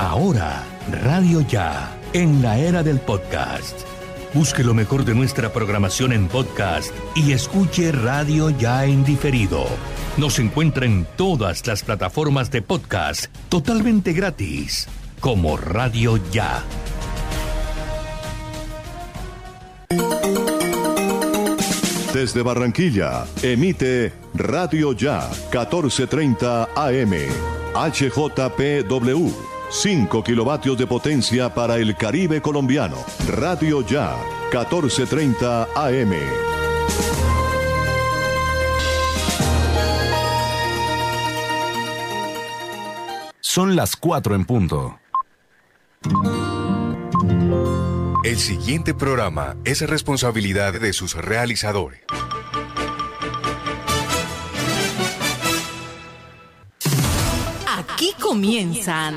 Ahora, Radio Ya, en la era del podcast. Busque lo mejor de nuestra programación en podcast y escuche Radio Ya en diferido. Nos encuentra en todas las plataformas de podcast totalmente gratis, como Radio Ya. Desde Barranquilla, emite Radio Ya 1430 AM, HJPW, 5 kilovatios de potencia para el Caribe colombiano. Radio Ya 1430 AM. Son las 4 en punto. El siguiente programa es responsabilidad de sus realizadores. Aquí comienzan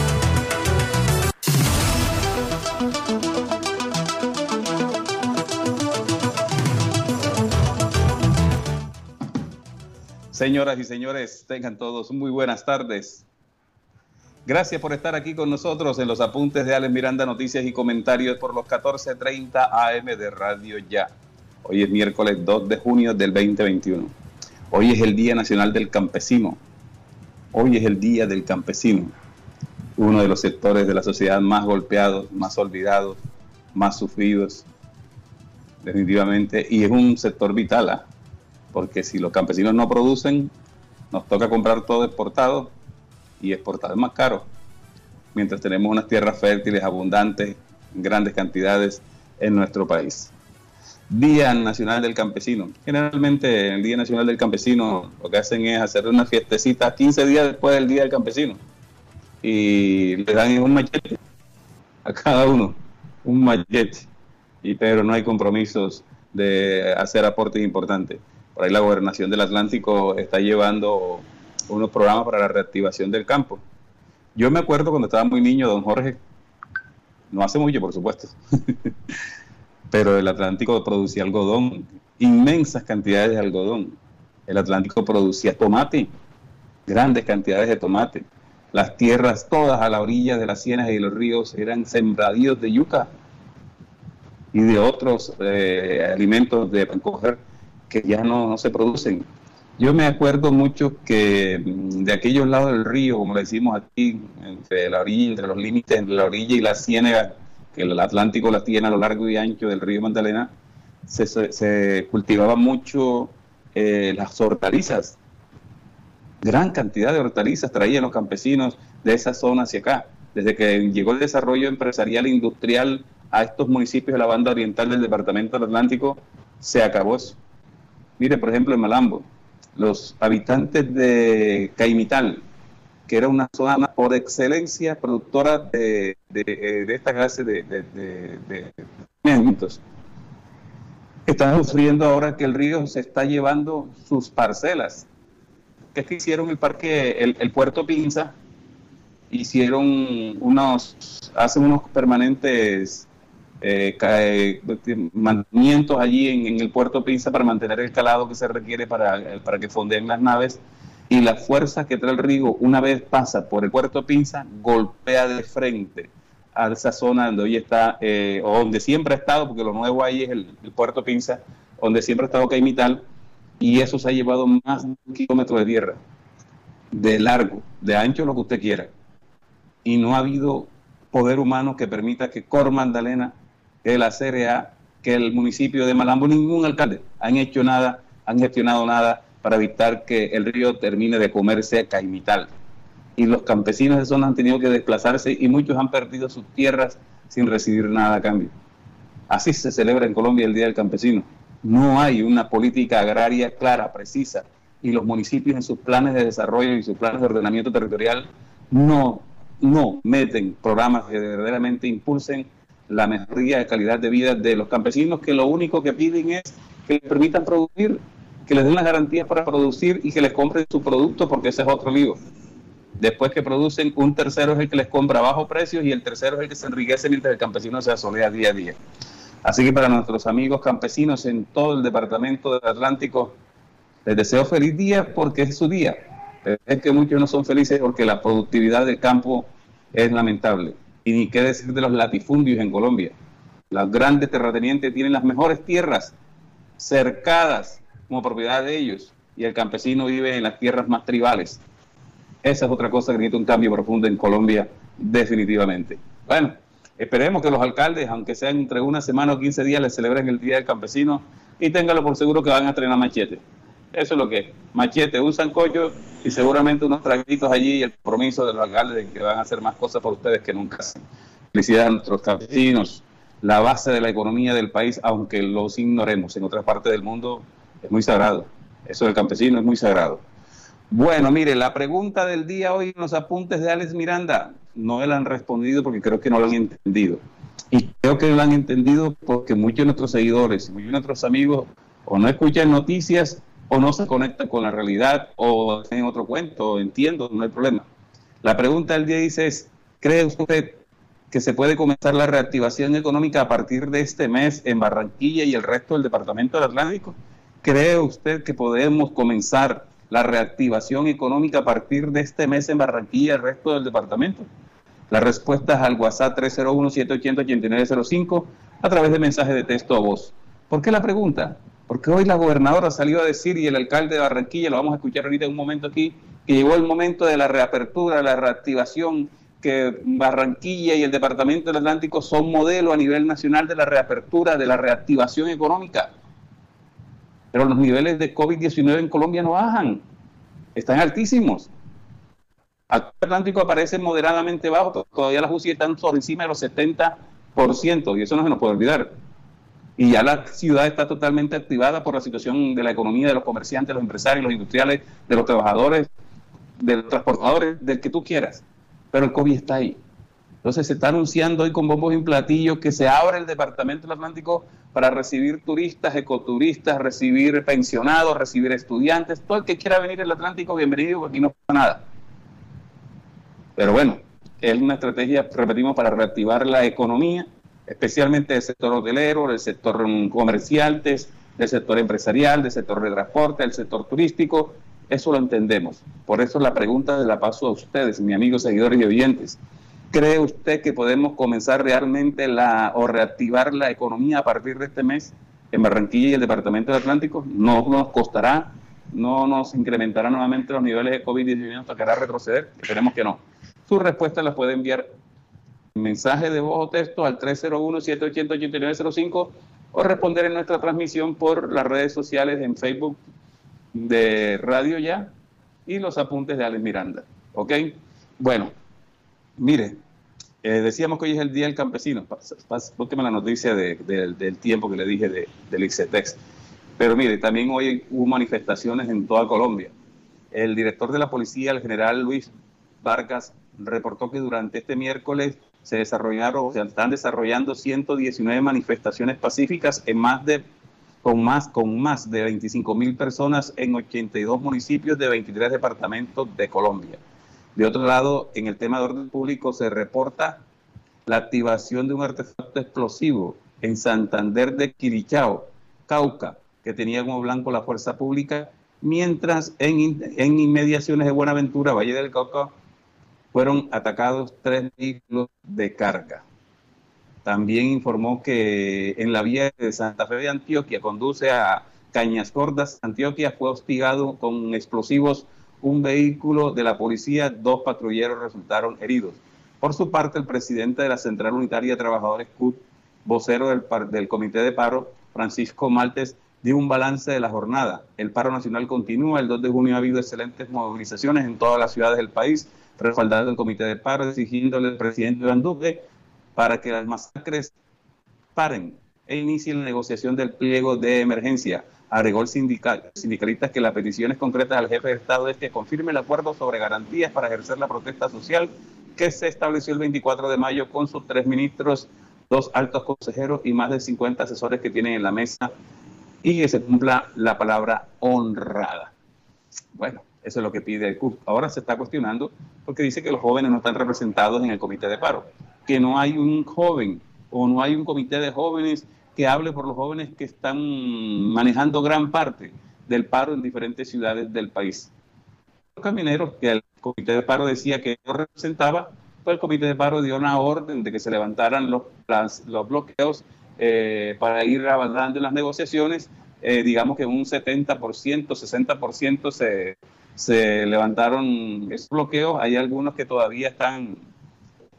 Señoras y señores, tengan todos muy buenas tardes. Gracias por estar aquí con nosotros en los apuntes de Alex Miranda, noticias y comentarios por los 14:30 AM de Radio Ya. Hoy es miércoles 2 de junio del 2021. Hoy es el Día Nacional del Campesino. Hoy es el Día del Campesino, uno de los sectores de la sociedad más golpeados, más olvidados, más sufridos, definitivamente, y es un sector vital, ¿ah? Porque si los campesinos no producen, nos toca comprar todo exportado y exportado es más caro, mientras tenemos unas tierras fértiles, abundantes, en grandes cantidades en nuestro país. Día Nacional del Campesino. Generalmente en el Día Nacional del Campesino lo que hacen es hacer una fiestecita 15 días después del Día del Campesino y le dan un machete a cada uno, un machete, y, pero no hay compromisos de hacer aportes importantes. Por ahí la gobernación del Atlántico está llevando unos programas para la reactivación del campo. Yo me acuerdo cuando estaba muy niño, don Jorge, no hace mucho, por supuesto, pero el Atlántico producía algodón, inmensas cantidades de algodón. El Atlántico producía tomate, grandes cantidades de tomate. Las tierras todas a la orilla de las sienas y los ríos eran sembradíos de yuca y de otros eh, alimentos de coger que ya no, no se producen. Yo me acuerdo mucho que mm, de aquellos lados del río, como le decimos aquí, entre la orilla, entre los límites entre la orilla y la ciénaga, que el Atlántico la tiene a lo largo y ancho del río Magdalena, se, se, se cultivaba mucho eh, las hortalizas. Gran cantidad de hortalizas traían los campesinos de esa zona hacia acá. Desde que llegó el desarrollo empresarial e industrial a estos municipios de la banda oriental del departamento del Atlántico, se acabó eso. Mire, por ejemplo, en Malambo, los habitantes de Caimital, que era una zona por excelencia productora de, de, de esta clase de, alimentos, están sufriendo ahora que el río se está llevando sus parcelas. Que es que hicieron el parque, el, el puerto Pinza, hicieron unos, hacen unos permanentes eh, mantenimientos allí en, en, el puerto Pinza para mantener el calado que se requiere para, para que fondeen las naves. Y la fuerza que trae el río una vez pasa por el puerto Pinza golpea de frente a esa zona donde hoy está eh, o donde siempre ha estado porque lo nuevo ahí es el, el puerto Pinza donde siempre ha estado Caimital y eso se ha llevado más de un kilómetro de tierra de largo, de ancho, lo que usted quiera. Y no ha habido poder humano que permita que Cor Magdalena que la CRA, que el municipio de Malambo, ningún alcalde han hecho nada, han gestionado nada para evitar que el río termine de comerse a Caimital. Y los campesinos de zona han tenido que desplazarse y muchos han perdido sus tierras sin recibir nada a cambio. Así se celebra en Colombia el Día del Campesino. No hay una política agraria clara, precisa, y los municipios en sus planes de desarrollo y sus planes de ordenamiento territorial no, no meten programas que verdaderamente impulsen la mejoría de calidad de vida de los campesinos que lo único que piden es que les permitan producir, que les den las garantías para producir y que les compren su producto porque ese es otro lío. Después que producen, un tercero es el que les compra a bajo precio y el tercero es el que se enriquece mientras el campesino se asolea día a día. Así que para nuestros amigos campesinos en todo el departamento del Atlántico, les deseo feliz día porque es su día. es que muchos no son felices porque la productividad del campo es lamentable. Y ni qué decir de los latifundios en Colombia. Los grandes terratenientes tienen las mejores tierras cercadas como propiedad de ellos y el campesino vive en las tierras más tribales. Esa es otra cosa que necesita un cambio profundo en Colombia, definitivamente. Bueno, esperemos que los alcaldes, aunque sean entre una semana o 15 días, les celebren el Día del Campesino y ténganlo por seguro que van a estrenar machete. Eso es lo que es. Machete, un sancocho y seguramente unos traguitos allí y el compromiso de los alcaldes de que van a hacer más cosas por ustedes que nunca. Felicidades a nuestros campesinos, la base de la economía del país, aunque los ignoremos en otras partes del mundo, es muy sagrado. Eso del campesino es muy sagrado. Bueno, mire, la pregunta del día hoy en los apuntes de Alex Miranda, no la han respondido porque creo que no lo han entendido. Y creo que lo han entendido porque muchos de nuestros seguidores, muchos de nuestros amigos, o no escuchan noticias o no se conecta con la realidad o en otro cuento, entiendo, no hay problema. La pregunta del día dice es, ¿cree usted que se puede comenzar la reactivación económica a partir de este mes en Barranquilla y el resto del Departamento del Atlántico? ¿Cree usted que podemos comenzar la reactivación económica a partir de este mes en Barranquilla y el resto del departamento? La respuesta es al WhatsApp 301-780-8905 a través de mensaje de texto a voz. ¿Por qué la pregunta? Porque hoy la gobernadora salió a decir, y el alcalde de Barranquilla, lo vamos a escuchar ahorita en un momento aquí, que llegó el momento de la reapertura, la reactivación, que Barranquilla y el Departamento del Atlántico son modelo a nivel nacional de la reapertura, de la reactivación económica. Pero los niveles de COVID-19 en Colombia no bajan, están altísimos. El Atlántico aparece moderadamente bajo, todavía las UCI están por encima de los 70%, y eso no se nos puede olvidar y ya la ciudad está totalmente activada por la situación de la economía, de los comerciantes, los empresarios, los industriales, de los trabajadores, de los transportadores, del que tú quieras. Pero el COVID está ahí. Entonces se está anunciando hoy con bombos y platillos que se abre el Departamento del Atlántico para recibir turistas, ecoturistas, recibir pensionados, recibir estudiantes, todo el que quiera venir al Atlántico, bienvenido, aquí no pasa nada. Pero bueno, es una estrategia, repetimos, para reactivar la economía especialmente del sector hotelero, del sector comercial, del sector empresarial, del sector de transporte, del sector turístico. Eso lo entendemos. Por eso la pregunta la paso a ustedes, mis amigos, seguidores y oyentes. ¿Cree usted que podemos comenzar realmente la o reactivar la economía a partir de este mes en Barranquilla y el Departamento del Atlántico? ¿No nos costará? ¿No nos incrementará nuevamente los niveles de COVID-19? ¿Nos tocará retroceder? Esperemos que no. Su respuesta la puede enviar mensaje de voz o texto al 301-780-8905 o responder en nuestra transmisión por las redes sociales en Facebook de Radio Ya y los apuntes de Alex Miranda. ¿Ok? Bueno, mire, eh, decíamos que hoy es el Día del Campesino. Búsqueme la noticia del tiempo que le dije de, del ICETEX. Pero mire, también hoy hubo manifestaciones en toda Colombia. El director de la policía, el general Luis Vargas, reportó que durante este miércoles se desarrollaron, se están desarrollando 119 manifestaciones pacíficas en más de con más con más de 25 mil personas en 82 municipios de 23 departamentos de Colombia. De otro lado, en el tema de orden público se reporta la activación de un artefacto explosivo en Santander de Quirichao, Cauca, que tenía como blanco la fuerza pública, mientras en, en inmediaciones de Buenaventura, Valle del Cauca, fueron atacados tres vehículos de carga. También informó que en la vía de Santa Fe de Antioquia conduce a Cañas Gordas, Antioquia, fue hostigado con explosivos un vehículo de la policía, dos patrulleros resultaron heridos. Por su parte, el presidente de la Central Unitaria de Trabajadores CUT, vocero del, del Comité de Paro, Francisco Maltes, dio un balance de la jornada. El paro nacional continúa. El 2 de junio ha habido excelentes movilizaciones en todas las ciudades del país respaldado el comité de paro, exigiéndole al presidente Iván Duque para que las masacres paren e inicien la negociación del pliego de emergencia. Agregó el sindical, sindicalista que las peticiones concretas al jefe de Estado es que confirme el acuerdo sobre garantías para ejercer la protesta social que se estableció el 24 de mayo con sus tres ministros dos altos consejeros y más de 50 asesores que tienen en la mesa y que se cumpla la palabra honrada. Bueno, eso es lo que pide el CUP. Ahora se está cuestionando porque dice que los jóvenes no están representados en el comité de paro, que no hay un joven o no hay un comité de jóvenes que hable por los jóvenes que están manejando gran parte del paro en diferentes ciudades del país. Los camineros, que el comité de paro decía que no representaba, pues el comité de paro dio una orden de que se levantaran los, los bloqueos eh, para ir avanzando en las negociaciones. Eh, digamos que un 70%, 60% se, se levantaron esos bloqueos. Hay algunos que todavía están,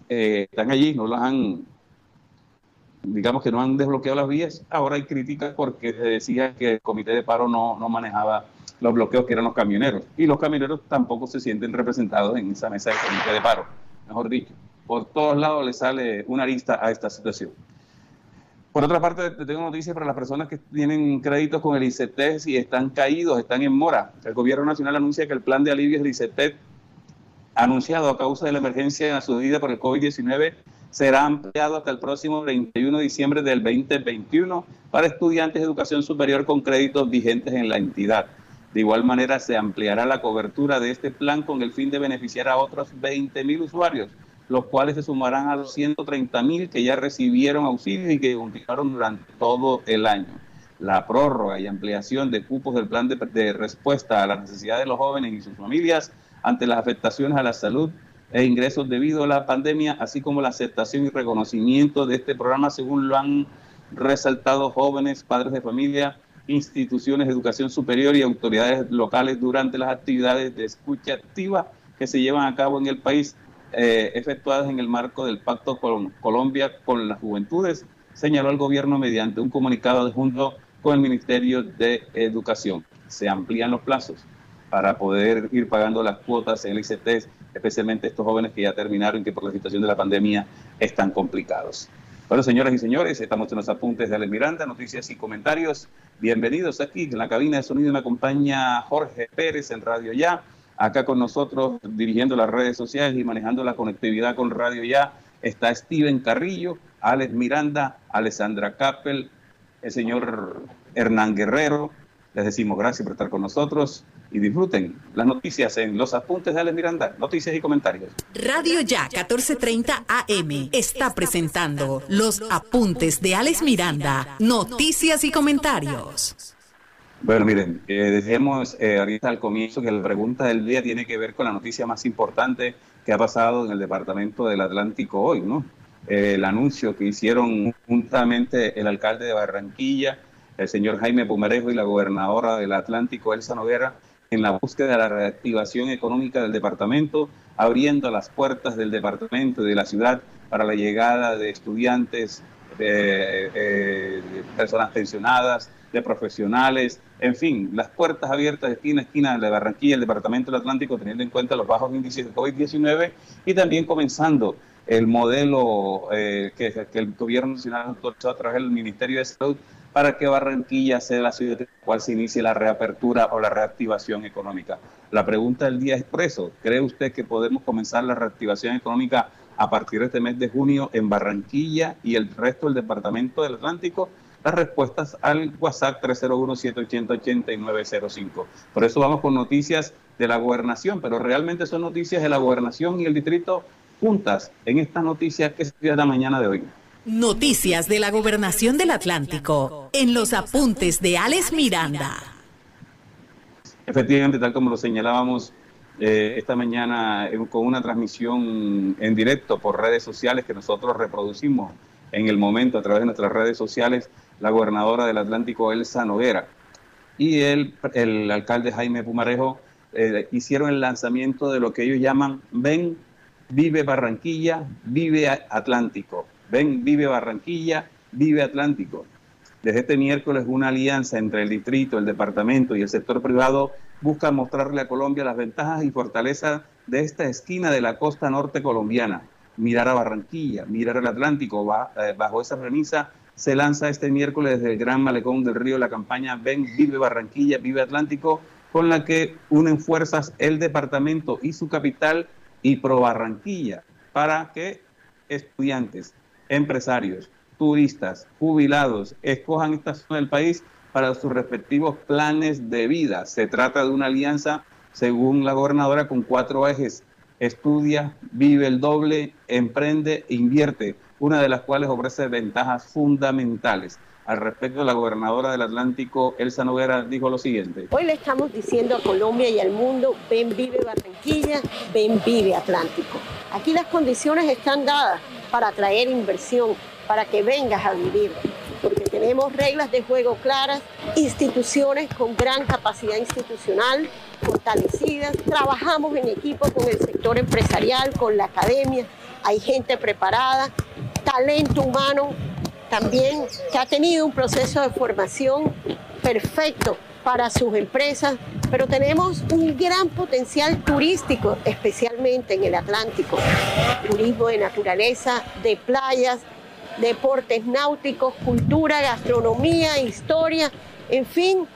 eh, están allí, no los han digamos que no han desbloqueado las vías. Ahora hay críticas porque se decía que el comité de paro no, no manejaba los bloqueos que eran los camioneros. Y los camioneros tampoco se sienten representados en esa mesa del comité de paro, mejor dicho. Por todos lados le sale una arista a esta situación. Por otra parte, tengo noticias para las personas que tienen créditos con el ICT y están caídos, están en mora. El gobierno nacional anuncia que el plan de alivios del ICT anunciado a causa de la emergencia subida por el COVID-19 será ampliado hasta el próximo 31 de diciembre del 2021 para estudiantes de educación superior con créditos vigentes en la entidad. De igual manera, se ampliará la cobertura de este plan con el fin de beneficiar a otros 20 mil usuarios, los cuales se sumarán a los 130 mil que ya recibieron auxilio y que continuaron durante todo el año. La prórroga y ampliación de cupos del plan de, de respuesta a las necesidades de los jóvenes y sus familias ante las afectaciones a la salud e ingresos debido a la pandemia, así como la aceptación y reconocimiento de este programa, según lo han resaltado jóvenes, padres de familia, instituciones de educación superior y autoridades locales durante las actividades de escucha activa que se llevan a cabo en el país, eh, efectuadas en el marco del Pacto con Colombia con las Juventudes, señaló el gobierno mediante un comunicado junto con el Ministerio de Educación. Se amplían los plazos para poder ir pagando las cuotas en el ICT, especialmente estos jóvenes que ya terminaron y que por la situación de la pandemia están complicados. Bueno, señoras y señores, estamos en los apuntes de Ale Miranda, noticias y comentarios. Bienvenidos aquí en la cabina de sonido. Me acompaña Jorge Pérez en Radio Ya. Acá con nosotros, dirigiendo las redes sociales y manejando la conectividad con Radio Ya, está Steven Carrillo, Alex Miranda, Alessandra Kappel, el señor Hernán Guerrero. Les decimos gracias por estar con nosotros y disfruten las noticias en los apuntes de Alex Miranda, noticias y comentarios. Radio Ya 1430 AM está presentando los apuntes de Alex Miranda, noticias y comentarios. Bueno, miren, eh, dejemos eh, ahorita al comienzo que la pregunta del día tiene que ver con la noticia más importante que ha pasado en el Departamento del Atlántico hoy, ¿no? Eh, el anuncio que hicieron juntamente el alcalde de Barranquilla, el señor Jaime Pumarejo y la gobernadora del Atlántico, Elsa Noguera, en la búsqueda de la reactivación económica del departamento, abriendo las puertas del departamento y de la ciudad para la llegada de estudiantes, de, personas pensionadas, de profesionales, en fin, las puertas abiertas de esquina a esquina de Barranquilla, el Departamento del Atlántico, teniendo en cuenta los bajos índices de COVID-19 y también comenzando el modelo eh, que, el gobierno nacional autorizó a través del Ministerio de Salud para que Barranquilla sea la ciudad en la cual se inicie la reapertura o la reactivación económica. La pregunta del día es por ¿cree usted que podemos comenzar la reactivación económica a partir de este mes de junio en Barranquilla y el resto del departamento del Atlántico? Las respuestas al WhatsApp 301-780-8905. Por eso vamos con noticias de la gobernación, pero realmente son noticias de la gobernación y el distrito juntas en esta noticia que se dio la mañana de hoy. Noticias de la Gobernación del Atlántico en los apuntes de Alex Miranda. Efectivamente, tal como lo señalábamos eh, esta mañana eh, con una transmisión en directo por redes sociales que nosotros reproducimos en el momento a través de nuestras redes sociales, la gobernadora del Atlántico, Elsa Noguera, y el, el alcalde Jaime Pumarejo eh, hicieron el lanzamiento de lo que ellos llaman Ven, Vive Barranquilla, Vive Atlántico Ven, vive Barranquilla, vive Atlántico. Desde este miércoles una alianza entre el distrito, el departamento y el sector privado busca mostrarle a Colombia las ventajas y fortalezas de esta esquina de la costa norte colombiana. Mirar a Barranquilla, mirar al Atlántico. Eh, bajo esa premisa se lanza este miércoles desde el Gran Malecón del Río la campaña Ven, vive Barranquilla, vive Atlántico, con la que unen fuerzas el departamento y su capital y Pro Barranquilla para que estudiantes, empresarios, turistas, jubilados, escojan esta zona del país para sus respectivos planes de vida. Se trata de una alianza, según la gobernadora, con cuatro ejes. Estudia, vive el doble, emprende, invierte, una de las cuales ofrece ventajas fundamentales. Al respecto, la gobernadora del Atlántico, Elsa Noguera, dijo lo siguiente. Hoy le estamos diciendo a Colombia y al mundo, ven, vive Barranquilla, ven, vive Atlántico. Aquí las condiciones están dadas para atraer inversión, para que vengas a vivir, tenemos reglas de juego claras, instituciones con gran capacidad institucional, fortalecidas, trabajamos en equipo con el sector empresarial, con la academia, hay gente preparada, talento humano también que ha tenido un proceso de formación perfecto para sus empresas, pero tenemos un gran potencial turístico, especialmente en el Atlántico. Turismo de naturaleza, de playas, deportes náuticos, cultura, gastronomía, historia, en fin,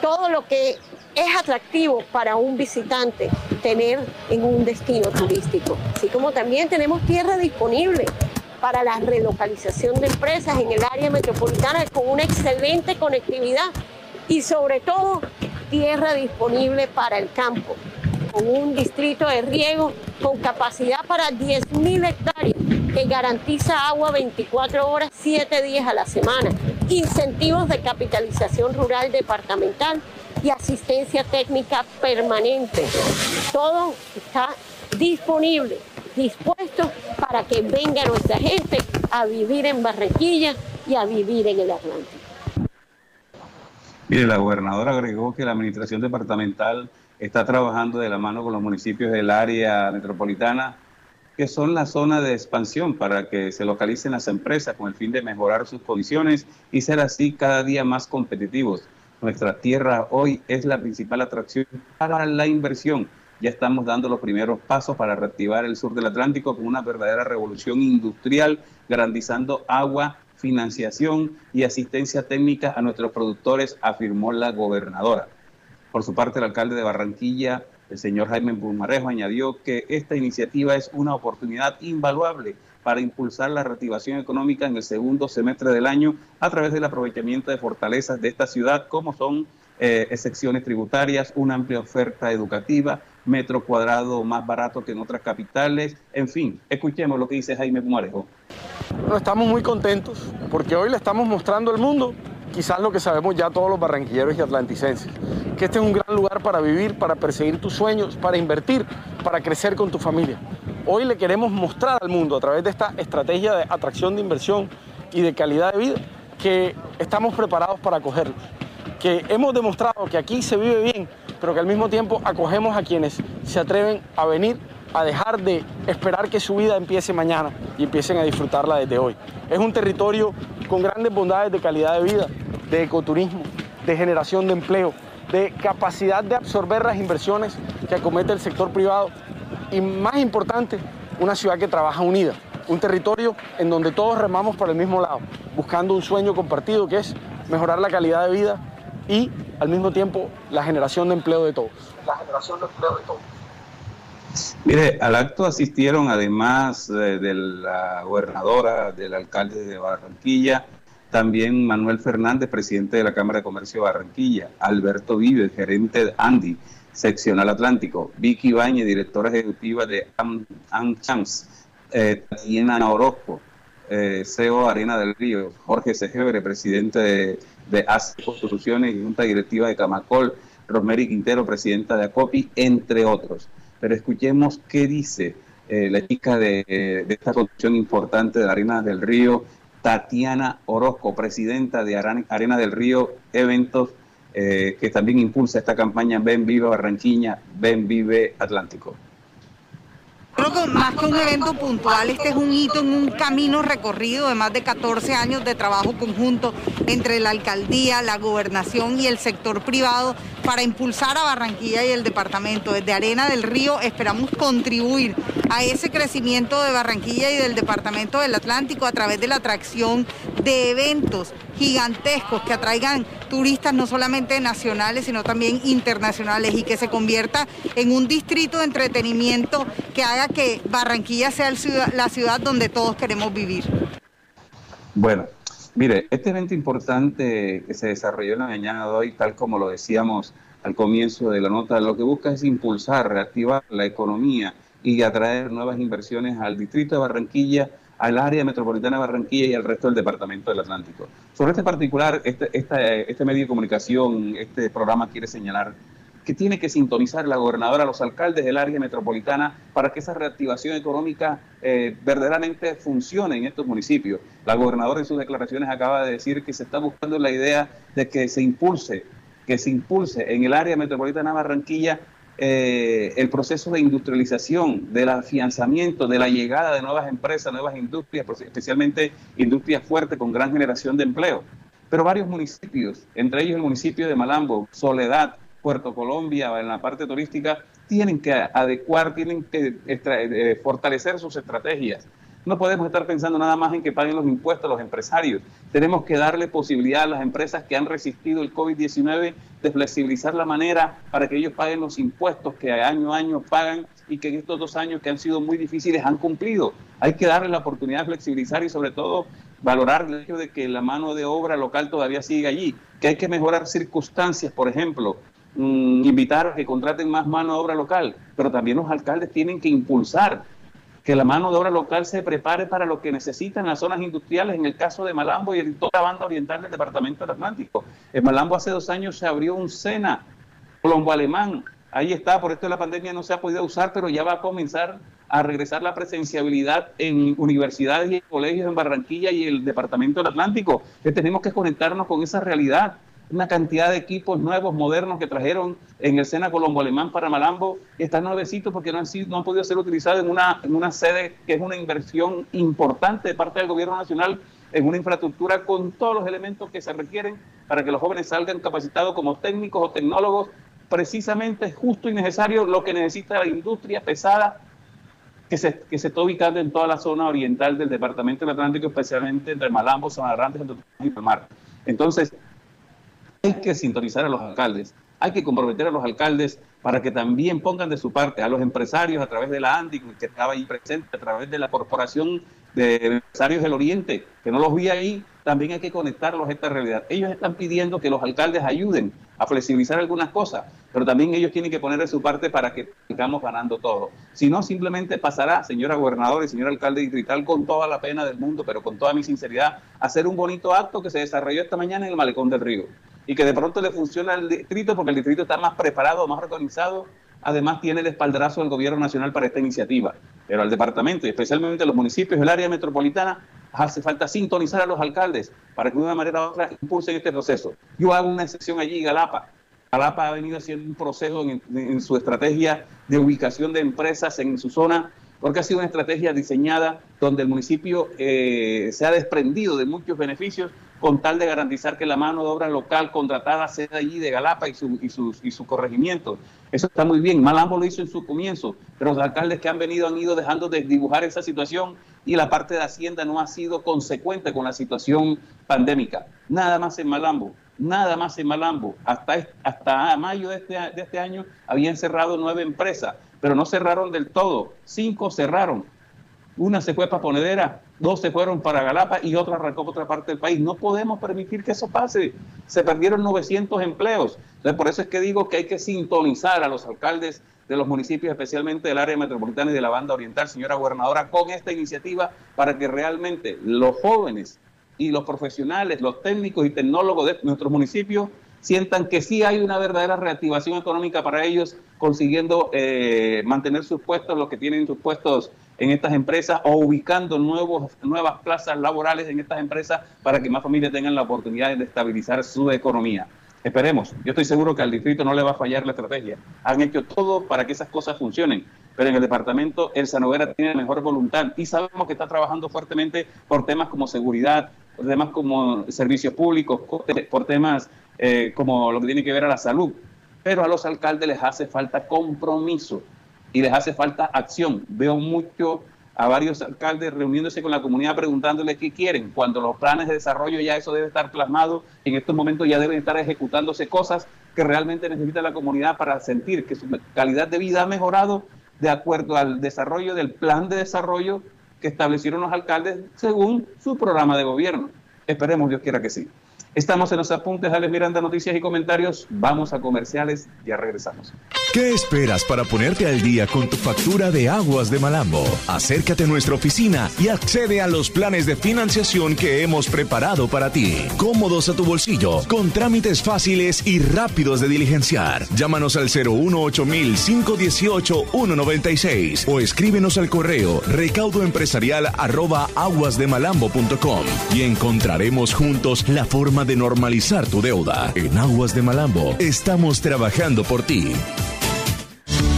todo lo que es atractivo para un visitante tener en un destino turístico. Así como también tenemos tierra disponible para la relocalización de empresas en el área metropolitana con una excelente conectividad y sobre todo tierra disponible para el campo, con un distrito de riego con capacidad para 10.000 hectáreas que garantiza agua 24 horas, 7 días a la semana, incentivos de capitalización rural departamental y asistencia técnica permanente. Todo está disponible dispuestos para que venga nuestra gente a vivir en Barranquilla y a vivir en el Atlántico. Mire, la gobernadora agregó que la administración departamental está trabajando de la mano con los municipios del área metropolitana, que son la zona de expansión para que se localicen las empresas con el fin de mejorar sus condiciones y ser así cada día más competitivos. Nuestra tierra hoy es la principal atracción para la inversión ya estamos dando los primeros pasos para reactivar el sur del Atlántico con una verdadera revolución industrial, garantizando agua, financiación y asistencia técnica a nuestros productores, afirmó la gobernadora. Por su parte, el alcalde de Barranquilla, el señor Jaime Pumarejo, añadió que esta iniciativa es una oportunidad invaluable para impulsar la reactivación económica en el segundo semestre del año a través del aprovechamiento de fortalezas de esta ciudad, como son eh, excepciones tributarias, una amplia oferta educativa, metro cuadrado más barato que en otras capitales. En fin, escuchemos lo que dice Jaime Pumarejo. estamos muy contentos porque hoy le estamos mostrando al mundo quizás lo que sabemos ya todos los barranquilleros y atlanticenses, que este es un gran lugar para vivir, para perseguir tus sueños, para invertir, para crecer con tu familia. Hoy le queremos mostrar al mundo a través de esta estrategia de atracción de inversión y de calidad de vida que estamos preparados para acogerlos, que hemos demostrado que aquí se vive bien pero que al mismo tiempo acogemos a quienes se atreven a venir a dejar de esperar que su vida empiece mañana y empiecen a disfrutarla desde hoy. Es un territorio con grandes bondades de calidad de vida, de ecoturismo, de generación de empleo, de capacidad de absorber las inversiones que acomete el sector privado y más importante, una ciudad que trabaja unida, un territorio en donde todos remamos por el mismo lado, buscando un sueño compartido que es mejorar la calidad de vida y al mismo tiempo la generación de empleo de todos. La generación de empleo de todos. Mire, al acto asistieron además eh, de la gobernadora, del alcalde de Barranquilla, también Manuel Fernández, presidente de la Cámara de Comercio de Barranquilla, Alberto Vive, gerente de Andy, seccional Atlántico, Vicky Bañe, directora ejecutiva de AmChams, eh, Tatiana Orozco, eh, CEO Arena del Río, Jorge Segebre, presidente de de ACE Construcciones y Junta Directiva de Camacol, Rosemary Quintero, presidenta de ACOPI, entre otros. Pero escuchemos qué dice eh, la chica de, esta construcción importante de Arena del Río, Tatiana Orozco, presidenta de Arena del Río Eventos, eh, que también impulsa esta campaña Ven Vive Barranquilla, Ven Vive Atlántico. Creo que más que un evento puntual, este es un hito en un camino recorrido de más de 14 años de trabajo conjunto entre la alcaldía, la gobernación y el sector privado para impulsar a Barranquilla y el departamento. Desde Arena del Río esperamos contribuir a ese crecimiento de Barranquilla y del departamento del Atlántico a través de la atracción de eventos gigantescos que atraigan turistas no solamente nacionales, sino también internacionales y que se convierta en un distrito de entretenimiento que haga que Barranquilla sea la ciudad donde todos queremos vivir. Bueno, mire, este evento importante que se desarrolló en la mañana de hoy, tal como lo decíamos al comienzo de la nota, lo que busca es impulsar, reactivar la economía y atraer nuevas inversiones al distrito de Barranquilla al área metropolitana de Barranquilla y al resto del departamento del Atlántico. Sobre este particular, este, este, este medio de comunicación, este programa quiere señalar que tiene que sintonizar la gobernadora, los alcaldes del área metropolitana para que esa reactivación económica eh, verdaderamente funcione en estos municipios. La gobernadora en sus declaraciones acaba de decir que se está buscando la idea de que se impulse, que se impulse en el área metropolitana de Barranquilla eh, el proceso de industrialización, del afianzamiento, de la llegada de nuevas empresas, nuevas industrias, especialmente industrias fuertes con gran generación de empleo. Pero varios municipios, entre ellos el municipio de Malambo, Soledad, Puerto Colombia, en la parte turística, tienen que adecuar, tienen que eh, fortalecer sus estrategias no podemos estar pensando nada más en que paguen los impuestos los empresarios. Tenemos que darle posibilidad a las empresas que han resistido el COVID-19 de flexibilizar la manera para que ellos paguen los impuestos que año a año pagan y que en estos dos años que han sido muy difíciles han cumplido. Hay que darle la oportunidad de flexibilizar y sobre todo valorar el hecho de que la mano de obra local todavía sigue allí, que hay que mejorar circunstancias, por ejemplo, mm, invitar a que contraten más mano de obra local, pero también los alcaldes tienen que impulsar que la mano de obra local se prepare para lo que necesitan las zonas industriales, en el caso de Malambo y en toda la banda oriental del Departamento del Atlántico. En Malambo hace dos años se abrió un SENA, plombo alemán. Ahí está, por esto la pandemia no se ha podido usar, pero ya va a comenzar a regresar la presenciabilidad en universidades y en colegios en Barranquilla y el Departamento del Atlántico. Que tenemos que conectarnos con esa realidad una cantidad de equipos nuevos, modernos que trajeron en el Sena Colombo Alemán para Malambo, están nuevecitos porque no han, sido, no han podido ser utilizados en una, en una sede que es una inversión importante de parte del gobierno nacional en una infraestructura con todos los elementos que se requieren para que los jóvenes salgan capacitados como técnicos o tecnólogos. Precisamente es justo y necesario lo que necesita la industria pesada que se, que se está ubicando en toda la zona oriental del Departamento del Atlántico, especialmente entre Malambo, San Grande, Santo y Palmar. Entonces, hay que sintonizar a los alcaldes, hay que comprometer a los alcaldes para que también pongan de su parte a los empresarios a través de la ANDI, que estaba ahí presente, a través de la Corporación de Empresarios del Oriente, que no los vi ahí, también hay que conectarlos a esta realidad. Ellos están pidiendo que los alcaldes ayuden a flexibilizar algunas cosas, pero también ellos tienen que poner de su parte para que sigamos ganando todo. Si no, simplemente pasará, señora gobernadora y señor alcalde distrital, con toda la pena del mundo, pero con toda mi sinceridad, hacer un bonito acto que se desarrolló esta mañana en el Malecón del Río y que de pronto le funciona al distrito porque el distrito está más preparado, más organizado, además tiene el espaldarazo del gobierno nacional para esta iniciativa. Pero al departamento y especialmente a los municipios del área metropolitana hace falta sintonizar a los alcaldes para que de una manera u otra impulsen este proceso. Yo hago una excepción allí, Galapa. Galapa ha venido haciendo un proceso en, en su estrategia de ubicación de empresas en su zona porque ha sido una estrategia diseñada donde el municipio eh, se ha desprendido de muchos beneficios con tal de garantizar que la mano de obra local contratada sea allí de Galapa y, su, y sus, y sus corregimientos. Eso está muy bien. Malambo lo hizo en su comienzo, pero los alcaldes que han venido han ido dejando de dibujar esa situación y la parte de Hacienda no ha sido consecuente con la situación pandémica. Nada más en Malambo, nada más en Malambo. Hasta, hasta mayo de este, de este año habían cerrado nueve empresas pero no cerraron del todo. Cinco cerraron. Una se fue para Ponedera, dos se fueron para Galapa y otra arrancó por otra parte del país. No podemos permitir que eso pase. Se perdieron 900 empleos. Por eso es que digo que hay que sintonizar a los alcaldes de los municipios, especialmente del área metropolitana y de la banda oriental, señora gobernadora, con esta iniciativa para que realmente los jóvenes y los profesionales, los técnicos y tecnólogos de nuestros municipios sientan que sí hay una verdadera reactivación económica para ellos consiguiendo eh, mantener sus puestos, los que tienen sus puestos en estas empresas o ubicando nuevos, nuevas plazas laborales en estas empresas para que más familias tengan la oportunidad de estabilizar su economía. Esperemos, yo estoy seguro que al distrito no le va a fallar la estrategia. Han hecho todo para que esas cosas funcionen, pero en el departamento el Sanoguera tiene mejor voluntad y sabemos que está trabajando fuertemente por temas como seguridad, por temas como servicios públicos, por temas eh, como lo que tiene que ver a la salud. Pero a los alcaldes les hace falta compromiso y les hace falta acción. Veo mucho a varios alcaldes reuniéndose con la comunidad preguntándole qué quieren, cuando los planes de desarrollo ya eso debe estar plasmado, en estos momentos ya deben estar ejecutándose cosas que realmente necesita la comunidad para sentir que su calidad de vida ha mejorado de acuerdo al desarrollo del plan de desarrollo que establecieron los alcaldes según su programa de gobierno. Esperemos Dios quiera que sí. Estamos en los apuntes, Alex Miranda, noticias y comentarios. Vamos a comerciales, ya regresamos. ¿Qué esperas para ponerte al día con tu factura de aguas de Malambo? Acércate a nuestra oficina y accede a los planes de financiación que hemos preparado para ti. Cómodos a tu bolsillo, con trámites fáciles y rápidos de diligenciar. Llámanos al 018 518 196 o escríbenos al correo recaudoempresarial arroba aguasdemalambo.com y encontraremos juntos la forma de normalizar tu deuda. En Aguas de Malambo estamos trabajando por ti.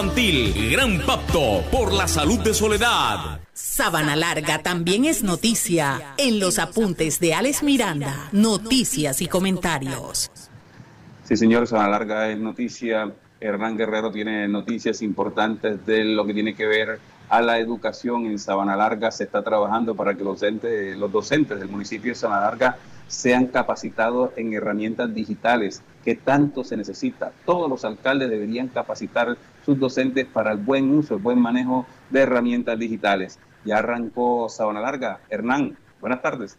Gran Pacto por la Salud de Soledad. Sábana Larga también es noticia en los apuntes de Alex Miranda, noticias y comentarios. Sí, señor, Sábana Larga es noticia. Hernán Guerrero tiene noticias importantes de lo que tiene que ver a la educación en Sabana Larga. Se está trabajando para que los docentes, los docentes del municipio de Sabana Larga sean capacitados en herramientas digitales que tanto se necesita. Todos los alcaldes deberían capacitar sus docentes para el buen uso, el buen manejo de herramientas digitales. Ya arrancó Sabana Larga. Hernán, buenas tardes.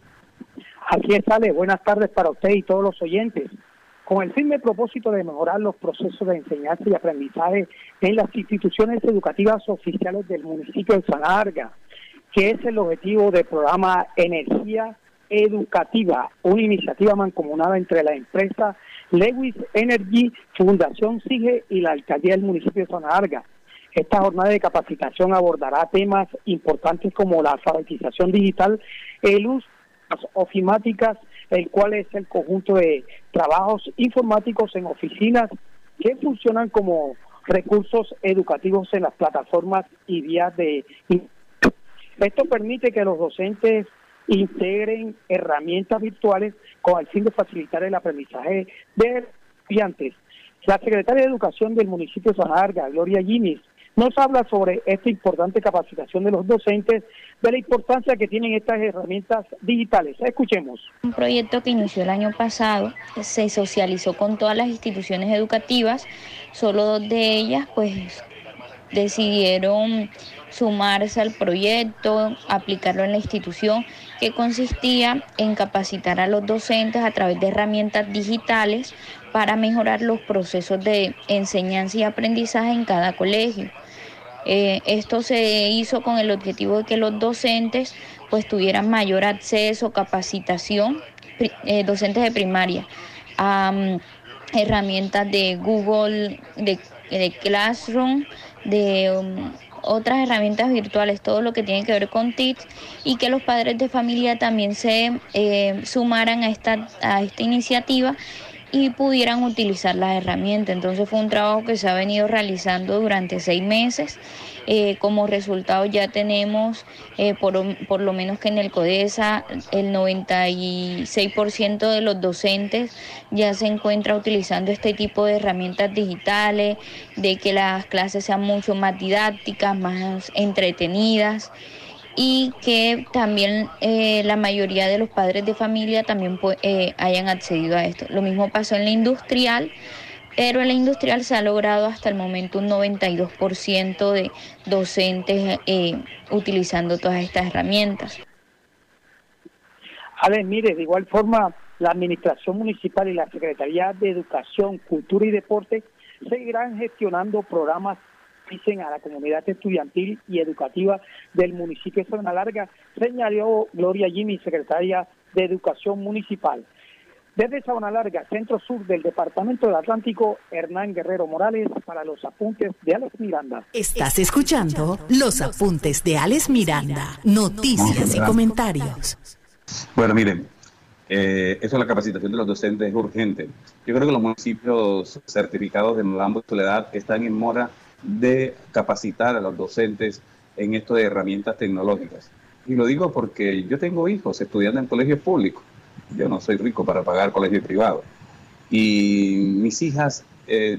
Así es, Ale. Buenas tardes para usted y todos los oyentes. Con el firme propósito de mejorar los procesos de enseñanza y aprendizaje en las instituciones educativas oficiales del municipio de Sabana Larga, que es el objetivo del programa Energía Educativa, una iniciativa mancomunada entre la empresa Lewis Energy, Fundación SIGE y la Alcaldía del municipio de Zona Larga. Esta jornada de capacitación abordará temas importantes como la alfabetización digital, el uso de las ofimáticas, el cual es el conjunto de trabajos informáticos en oficinas que funcionan como recursos educativos en las plataformas y vías de... Esto permite que los docentes integren herramientas virtuales con el fin de facilitar el aprendizaje de estudiantes. La secretaria de Educación del municipio de Sanarga, Gloria Ginis, nos habla sobre esta importante capacitación de los docentes, de la importancia que tienen estas herramientas digitales. Escuchemos. Un proyecto que inició el año pasado, se socializó con todas las instituciones educativas, solo dos de ellas pues decidieron sumarse al proyecto, aplicarlo en la institución, que consistía en capacitar a los docentes a través de herramientas digitales para mejorar los procesos de enseñanza y aprendizaje en cada colegio. Eh, esto se hizo con el objetivo de que los docentes pues tuvieran mayor acceso, capacitación, eh, docentes de primaria, a mm, herramientas de Google, de, Classroom, de um, otras herramientas virtuales, todo lo que tiene que ver con TICS y que los padres de familia también se eh, sumaran a esta, a esta iniciativa y pudieran utilizar las herramientas. Entonces fue un trabajo que se ha venido realizando durante seis meses. Eh, como resultado ya tenemos, eh, por, por, lo menos que en el CODESA, el 96% de los docentes ya se encuentra utilizando este tipo de herramientas digitales, de que las clases sean mucho más didácticas, más entretenidas y que también eh, la mayoría de los padres de familia también eh, hayan accedido a esto. Lo mismo pasó en la industrial, pero en la industrial se ha logrado hasta el momento un 92% de docentes eh, utilizando todas estas herramientas. ver, mire, de igual forma, la Administración Municipal y la Secretaría de Educación, Cultura y Deporte seguirán gestionando programas dicen a la comunidad estudiantil y educativa del municipio de Zona Larga, señaló Gloria Jimmy, secretaria de Educación Municipal. Desde Sabana Larga, centro sur del Departamento del Atlántico, Hernán Guerrero Morales para los apuntes de Alex Miranda. Estás escuchando los apuntes de Alex Miranda, noticias y comentarios. Bueno, miren, eh, eso es la capacitación de los docentes es urgente. Yo creo que los municipios certificados de Malambo y Soledad están en mora de capacitar a los docentes en esto de herramientas tecnológicas. Y lo digo porque yo tengo hijos estudiando en colegios públicos. Yo no soy rico para pagar colegio privado. Y mis hijas eh,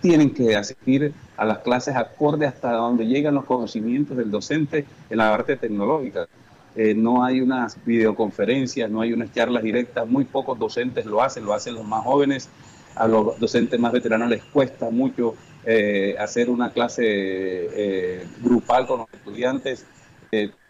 tienen que asistir a las clases acorde hasta donde llegan los conocimientos del docente en la parte tecnológica. Eh, no hay unas videoconferencias, no hay unas charlas directas, muy pocos docentes lo hacen, lo hacen los más jóvenes, a los docentes más veteranos les cuesta mucho eh, hacer una clase grupal con los estudiantes,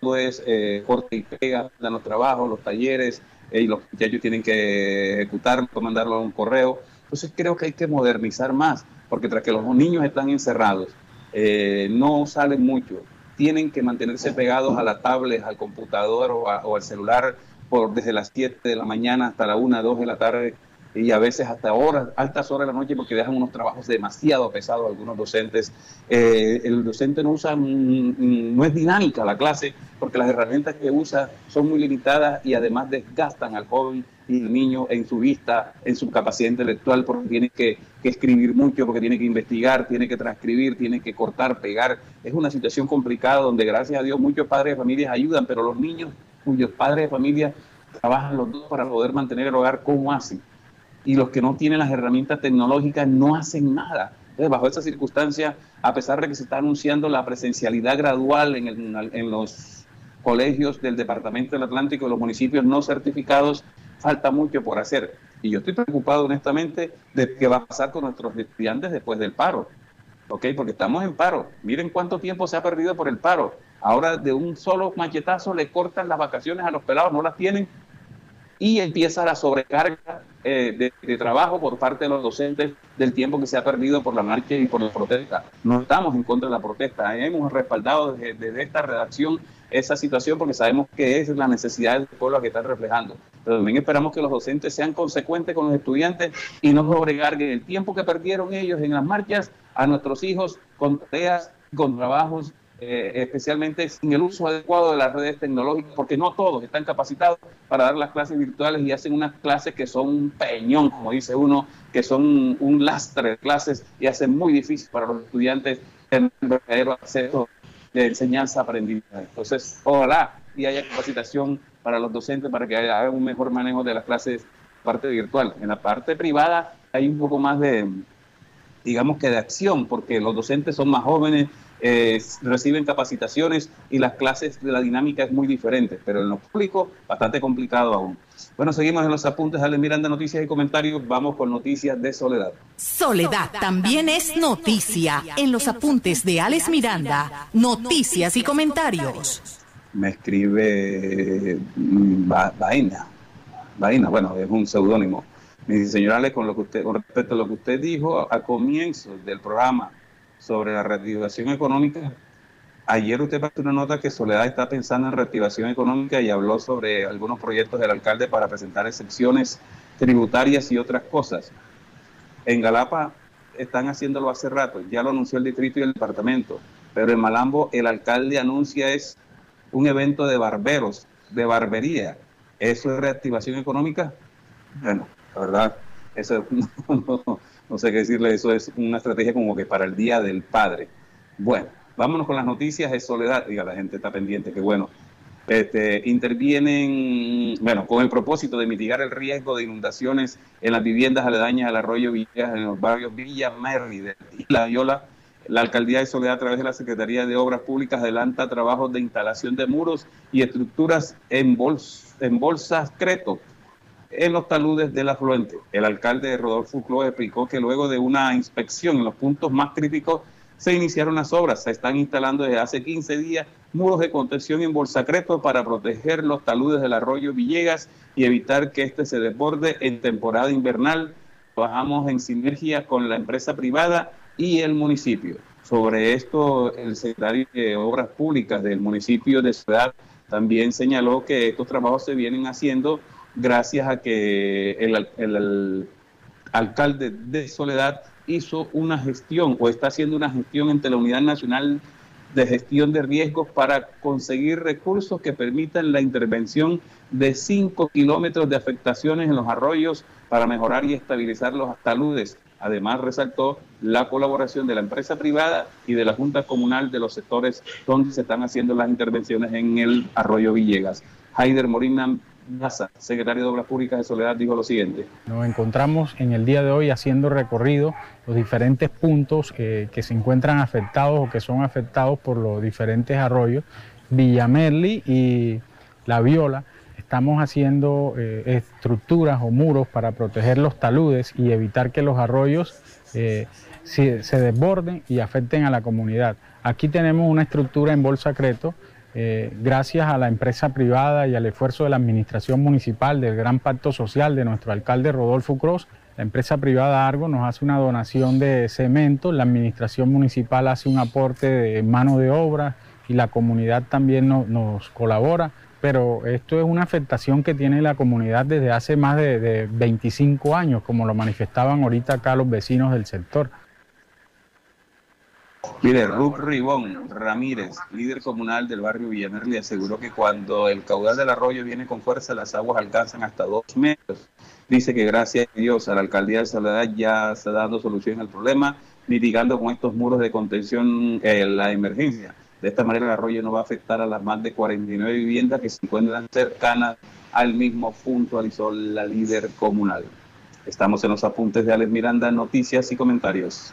todo es corte y pega, dan los trabajos, los talleres, y los muchachos tienen que ejecutarlo, mandarlo a un correo. Entonces creo que hay que modernizar más, porque tras que los niños están encerrados, no salen mucho, tienen que mantenerse pegados a la tablet, al computador o, al celular por, desde las 7 de la mañana hasta la 1, 2 de la tarde y a veces hasta horas, altas horas de la noche porque dejan unos trabajos demasiado pesados algunos docentes. Eh, el docente no usa, no es dinámica la clase porque las herramientas que usa son muy limitadas y además desgastan al joven y el niño en su vista, en su capacidad intelectual, porque tiene que, que, escribir mucho, porque tiene que investigar, tiene que transcribir, tiene que cortar, pegar. Es una situación complicada donde gracias a Dios muchos padres de familias ayudan, pero los niños cuyos padres de familia trabajan los dos para poder mantener el hogar, ¿cómo hacen? Y los que no tienen las herramientas tecnológicas no hacen nada. Entonces, bajo esa circunstancia, a pesar de que se está anunciando la presencialidad gradual en, en los colegios del Departamento del Atlántico y los municipios no certificados, falta mucho por hacer. Y yo estoy preocupado honestamente de qué va a pasar con nuestros estudiantes después del paro. ¿Ok? Porque estamos en paro. Miren cuánto tiempo se ha perdido por el paro. Ahora de un solo machetazo le cortan las vacaciones a los pelados, no las tienen y empieza la sobrecarga eh, de, trabajo por parte de los docentes del tiempo que se ha perdido por la marcha y por la protesta. No estamos en contra de la protesta, hemos respaldado desde, esta redacción esa situación porque sabemos que es la necesidad del pueblo que están reflejando. Pero también esperamos que los docentes sean consecuentes con los estudiantes y no sobrecarguen el tiempo que perdieron ellos en las marchas a nuestros hijos con tareas, con trabajos eh, especialmente sin el uso adecuado de las redes tecnológicas, porque no todos están capacitados para dar las clases virtuales y hacen unas clases que son un peñón, como dice uno, que son un lastre de clases y hacen muy difícil para los estudiantes tener verdadero acceso de enseñanza-aprendizaje. Entonces, ojalá y haya capacitación para los docentes para que hagan un mejor manejo de las clases parte virtual. En la parte privada hay un poco más de, digamos que de acción, porque los docentes son más jóvenes, eh, reciben capacitaciones y las clases de la dinámica es muy diferente, pero en lo público bastante complicado aún. Bueno, seguimos en los apuntes Ale Miranda, noticias y comentarios. Vamos con noticias de Soledad. Soledad también es noticia en los apuntes de Alex Miranda, noticias y comentarios. Me escribe mm, Vaina. Vaina, bueno, es un seudónimo. Me dice, señor Alex, con, lo que usted, con respecto a lo que usted dijo a comienzo del programa, sobre la reactivación económica. Ayer usted pasó una nota que Soledad está pensando en reactivación económica y habló sobre algunos proyectos del alcalde para presentar excepciones tributarias y otras cosas. En Galapa están haciéndolo hace rato, ya lo anunció el distrito y el departamento, pero en Malambo el alcalde anuncia es un evento de barberos, de barbería. ¿Eso es reactivación económica? Bueno, la verdad, eso no, no sé qué decirle, eso es una estrategia como que para el Día del Padre. Bueno, vámonos con las noticias de Soledad. Diga, la gente está pendiente, qué bueno. Este, intervienen, bueno, con el propósito de mitigar el riesgo de inundaciones en las viviendas aledañas al arroyo Villas, en los barrios Villa Merri de La Viola. La alcaldía de Soledad, a través de la Secretaría de Obras Públicas, adelanta trabajos de instalación de muros y estructuras en, en bolsas Creto en los taludes del afluente. El alcalde Rodolfo Cló explicó que luego de una inspección en los puntos más críticos se iniciaron las obras. Se están instalando desde hace 15 días muros de contención en Bolsacreto para proteger los taludes del arroyo Villegas y evitar que este se desborde en temporada invernal. Trabajamos en sinergia con la empresa privada y el municipio. Sobre esto, el secretario de Obras Públicas del municipio de Ciudad también señaló que estos trabajos se vienen haciendo gracias a que el, alcalde de Soledad hizo una gestión o está haciendo una gestión entre la Unidad Nacional de Gestión de Riesgos para conseguir recursos que permitan la intervención de 5 kilómetros de afectaciones en los arroyos para mejorar y estabilizar los taludes Además, resaltó la colaboración de la empresa privada y de la Junta Comunal de los sectores donde se están haciendo las intervenciones en el Arroyo Villegas. Haider Morina Maza, secretario de Obras Públicas de Soledad, dijo lo siguiente. Nos encontramos en el día de hoy haciendo recorrido los diferentes puntos que se encuentran afectados o que son afectados por los diferentes arroyos, Villamerli y La Viola. Estamos haciendo eh, estructuras o muros para proteger los taludes y evitar que los arroyos eh, se, se, desborden y afecten a la comunidad. Aquí tenemos una estructura en Bolsa Creto eh, gracias a la empresa privada y al esfuerzo de la administración municipal, del gran pacto social de nuestro alcalde Rodolfo Cruz, la empresa privada Argo nos hace una donación de cemento, la administración municipal hace un aporte de mano de obra y la comunidad también nos colabora. Pero esto es una afectación que tiene la comunidad desde hace más de, de 25 años, como lo manifestaban ahorita acá los vecinos del sector. Mire, Ruth Ribón Ramírez, líder comunal del barrio Villamerli, aseguró que cuando el caudal del arroyo viene con fuerza, las aguas alcanzan hasta dos metros. Dice que gracias a Dios a la alcaldía de Soledad ya está dando solución al problema, mitigando con estos muros de contención eh, la emergencia. De esta manera el arroyo no va a afectar a las más de 49 viviendas que se encuentran cercanas al mismo, puntualizó la líder comunal. Estamos en los apuntes de Alex Miranda, noticias y comentarios.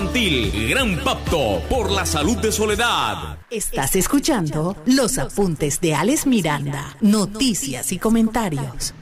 Gran Pacto por la Salud de Soledad. Estás escuchando los apuntes de Alex Miranda, noticias y comentarios.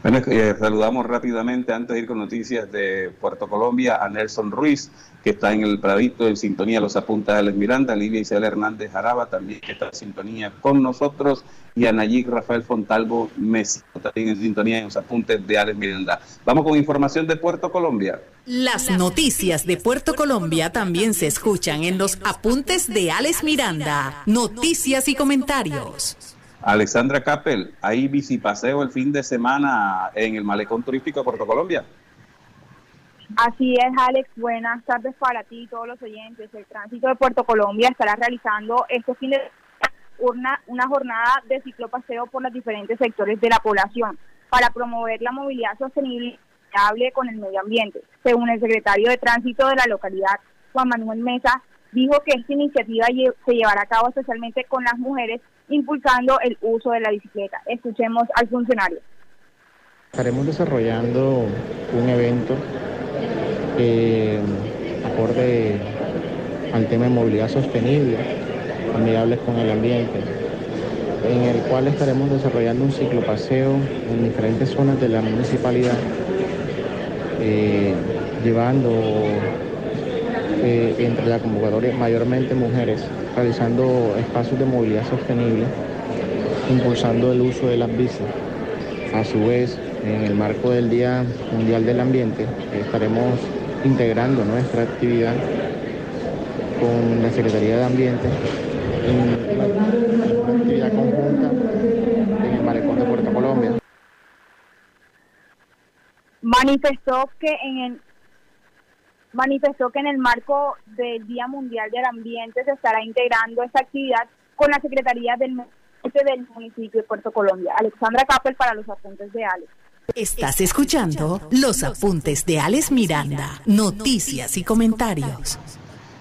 Bueno, eh, saludamos rápidamente antes de ir con noticias de Puerto Colombia a Nelson Ruiz, que está en el Pradito en sintonía los apuntes de Alex Miranda, Livia Isabel Hernández Jaraba también que está en sintonía con nosotros y a Nayik Rafael Fontalvo Messi, también en sintonía en los apuntes de Alex Miranda. Vamos con información de Puerto Colombia. Las noticias de Puerto Colombia también se escuchan en los apuntes de Alex Miranda, noticias y comentarios. Alexandra Capel, ¿hay bicipaseo el fin de semana en el malecón turístico de Puerto Colombia? Así es, Alex. Buenas tardes para ti y todos los oyentes. El tránsito de Puerto Colombia estará realizando este fin de semana una, jornada de ciclopaseo por los diferentes sectores de la población para promover la movilidad sostenible con el medio ambiente. Según el secretario de Tránsito de la localidad, Juan Manuel Mesa, dijo que esta iniciativa se llevará a cabo especialmente con las mujeres, impulsando el uso de la bicicleta. Escuchemos al funcionario. Estaremos desarrollando un evento eh, acorde al tema de movilidad sostenible, amigables con el ambiente, en el cual estaremos desarrollando un ciclopaseo en diferentes zonas de la municipalidad, eh, llevando eh, entre la convocatoria mayormente mujeres, realizando espacios de movilidad sostenible, impulsando el uso de las bicis. A su vez, en el marco del Día Mundial del Ambiente, estaremos integrando nuestra actividad con la Secretaría de Ambiente en una actividad conjunta en el Malecón de Puerto Colombia. Manifestó que en el manifestó que en el marco del Día Mundial del Ambiente se estará integrando esta actividad con la Secretaría del del municipio de Puerto Colombia. Alexandra Capel para los apuntes de Alex. Estás escuchando los apuntes de Alex Miranda, noticias y comentarios.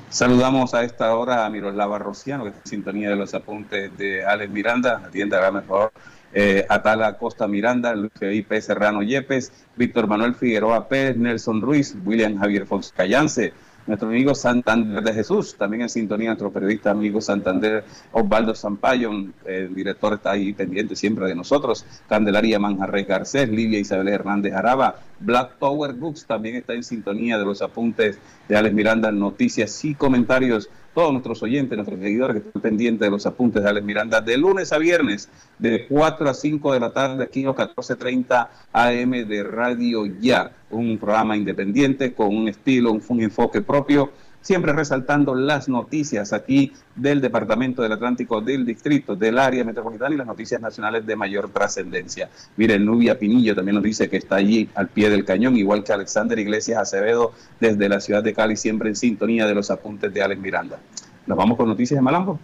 Saludamos a esta hora a Miroslava Rociano, que está en sintonía de los apuntes de Alex Miranda. Atienda, por favor. Eh, Atala Costa Miranda, Luis Felipe Serrano Yepes, Víctor Manuel Figueroa Pérez, Nelson Ruiz, William Javier Fonseca Callance, nuestro amigo Santander de Jesús, también en sintonía, nuestro periodista amigo Santander Osvaldo Zampayo, el director está ahí pendiente siempre de nosotros, Candelaria Manjarres Garcés, Livia Isabel Hernández Araba, Black Tower Books también está en sintonía de los apuntes de Alex Miranda, noticias y comentarios. Todos nuestros oyentes, nuestros seguidores que están pendientes de los apuntes de Alex Miranda, de lunes a viernes, de 4 a 5 de la tarde, aquí en los 14.30 AM de Radio Ya, un programa independiente con un estilo, un enfoque propio siempre resaltando las noticias aquí del Departamento del Atlántico, del Distrito, del área metropolitana y las noticias nacionales de mayor trascendencia. Miren, Nubia Pinillo también nos dice que está allí al pie del cañón, igual que Alexander Iglesias Acevedo desde la ciudad de Cali, siempre en sintonía de los apuntes de Alex Miranda. ¿Nos vamos con noticias de Malambo?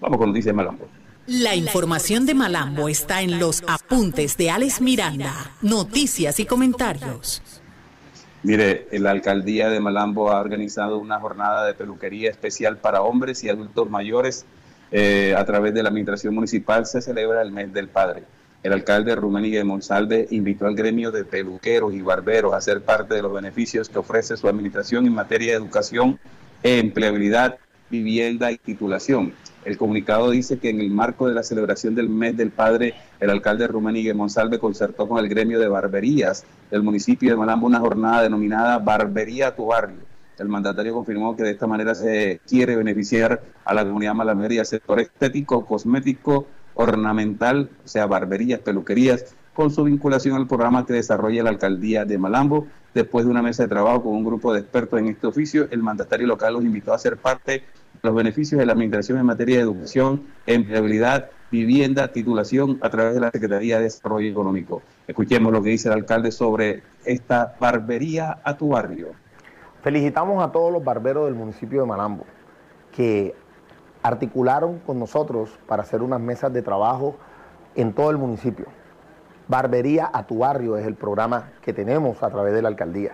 Vamos con noticias de Malambo. La información de Malambo está en los apuntes de Alex Miranda, noticias y comentarios. Mire, la alcaldía de Malambo ha organizado una jornada de peluquería especial para hombres y adultos mayores. Eh, a través de la administración municipal se celebra el mes del padre. El alcalde Rumén de Monsalve invitó al gremio de peluqueros y barberos a ser parte de los beneficios que ofrece su administración en materia de educación, empleabilidad, vivienda y titulación. El comunicado dice que en el marco de la celebración del mes del padre, el alcalde Rumenigue Monsalve concertó con el gremio de barberías del municipio de Malambo una jornada denominada Barbería a tu barrio. El mandatario confirmó que de esta manera se quiere beneficiar a la comunidad malamería, sector estético, cosmético, ornamental, o sea, barberías, peluquerías, con su vinculación al programa que desarrolla la alcaldía de Malambo. Después de una mesa de trabajo con un grupo de expertos en este oficio, el mandatario local los invitó a ser parte los beneficios de la administración en materia de educación, empleabilidad, vivienda, titulación a través de la Secretaría de Desarrollo Económico. Escuchemos lo que dice el alcalde sobre esta barbería a tu barrio. Felicitamos a todos los barberos del municipio de Malambo que articularon con nosotros para hacer unas mesas de trabajo en todo el municipio. Barbería a tu barrio es el programa que tenemos a través de la alcaldía.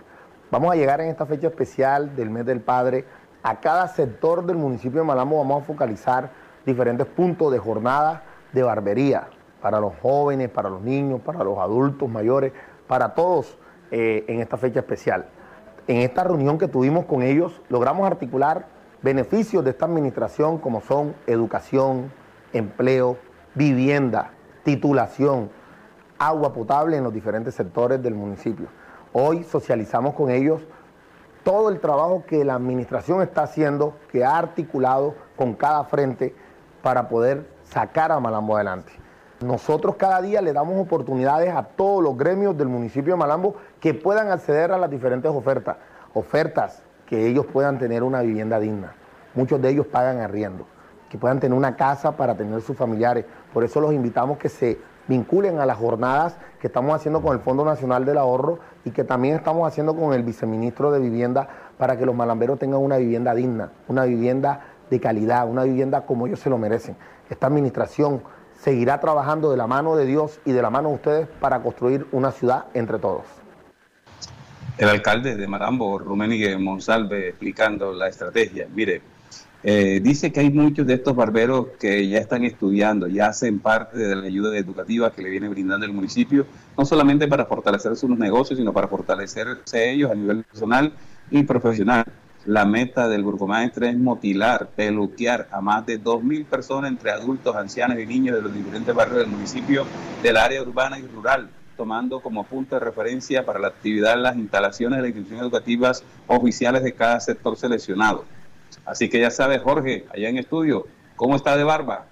Vamos a llegar en esta fecha especial del mes del padre a cada sector del municipio de Malambo vamos a focalizar diferentes puntos de jornada de barbería para los jóvenes, para los niños, para los adultos mayores, para todos eh, en esta fecha especial. En esta reunión que tuvimos con ellos logramos articular beneficios de esta administración como son educación, empleo, vivienda, titulación, agua potable en los diferentes sectores del municipio. Hoy socializamos con ellos todo el trabajo que la administración está haciendo, que ha articulado con cada frente para poder sacar a Malambo adelante. Nosotros cada día le damos oportunidades a todos los gremios del municipio de Malambo que puedan acceder a las diferentes ofertas, ofertas que ellos puedan tener una vivienda digna. Muchos de ellos pagan arriendo, que puedan tener una casa para tener sus familiares. Por eso los invitamos que se vinculen a las jornadas que estamos haciendo con el Fondo Nacional del Ahorro y que también estamos haciendo con el viceministro de Vivienda para que los malamberos tengan una vivienda digna, una vivienda de calidad, una vivienda como ellos se lo merecen. Esta administración seguirá trabajando de la mano de Dios y de la mano de ustedes para construir una ciudad entre todos. El alcalde de Marambo, Ruménigue Monsalve, explicando la estrategia. Mire, eh, dice que hay muchos de estos barberos que ya están estudiando, ya hacen parte de la ayuda educativa que le viene brindando el municipio, no solamente para fortalecer sus negocios, sino para fortalecerse ellos a nivel personal y profesional. La meta del burgomaestre es motilar, peluquear a más de 2.000 personas entre adultos, ancianos y niños de los diferentes barrios del municipio, del área urbana y rural, tomando como punto de referencia para la actividad las instalaciones de las instituciones educativas oficiales de cada sector seleccionado. Así que ya sabes, Jorge, allá en estudio, ¿cómo está de barba?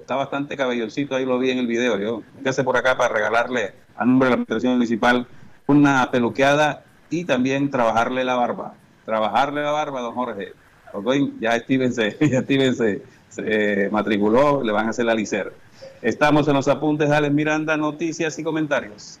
Está bastante cabelloncito, ahí lo vi en el video. Yo, ¿qué hace por acá para regalarle a nombre de la Administración Municipal una peluqueada y también trabajarle la barba? Trabajarle la barba, don Jorge. Ya Steven se, ya Steven se, se matriculó, le van a hacer la licer. Estamos en los apuntes de Alex Miranda, noticias y comentarios.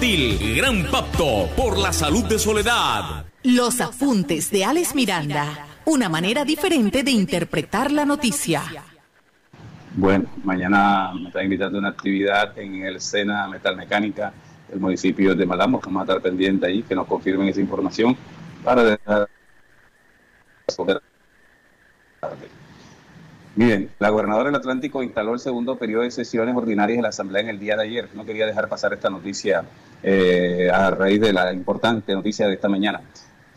Gran Pacto por la Salud de Soledad. Los apuntes de Alex Miranda. Una manera diferente de interpretar la noticia. Bueno, mañana me está invitando a una actividad en el Sena Metalmecánica del municipio de Malambo, que vamos a estar pendiente ahí, que nos confirmen esa información para dejar Miren, la gobernadora del Atlántico instaló el segundo periodo de sesiones ordinarias de la Asamblea en el día de ayer. No quería dejar pasar esta noticia eh, a raíz de la importante noticia de esta mañana.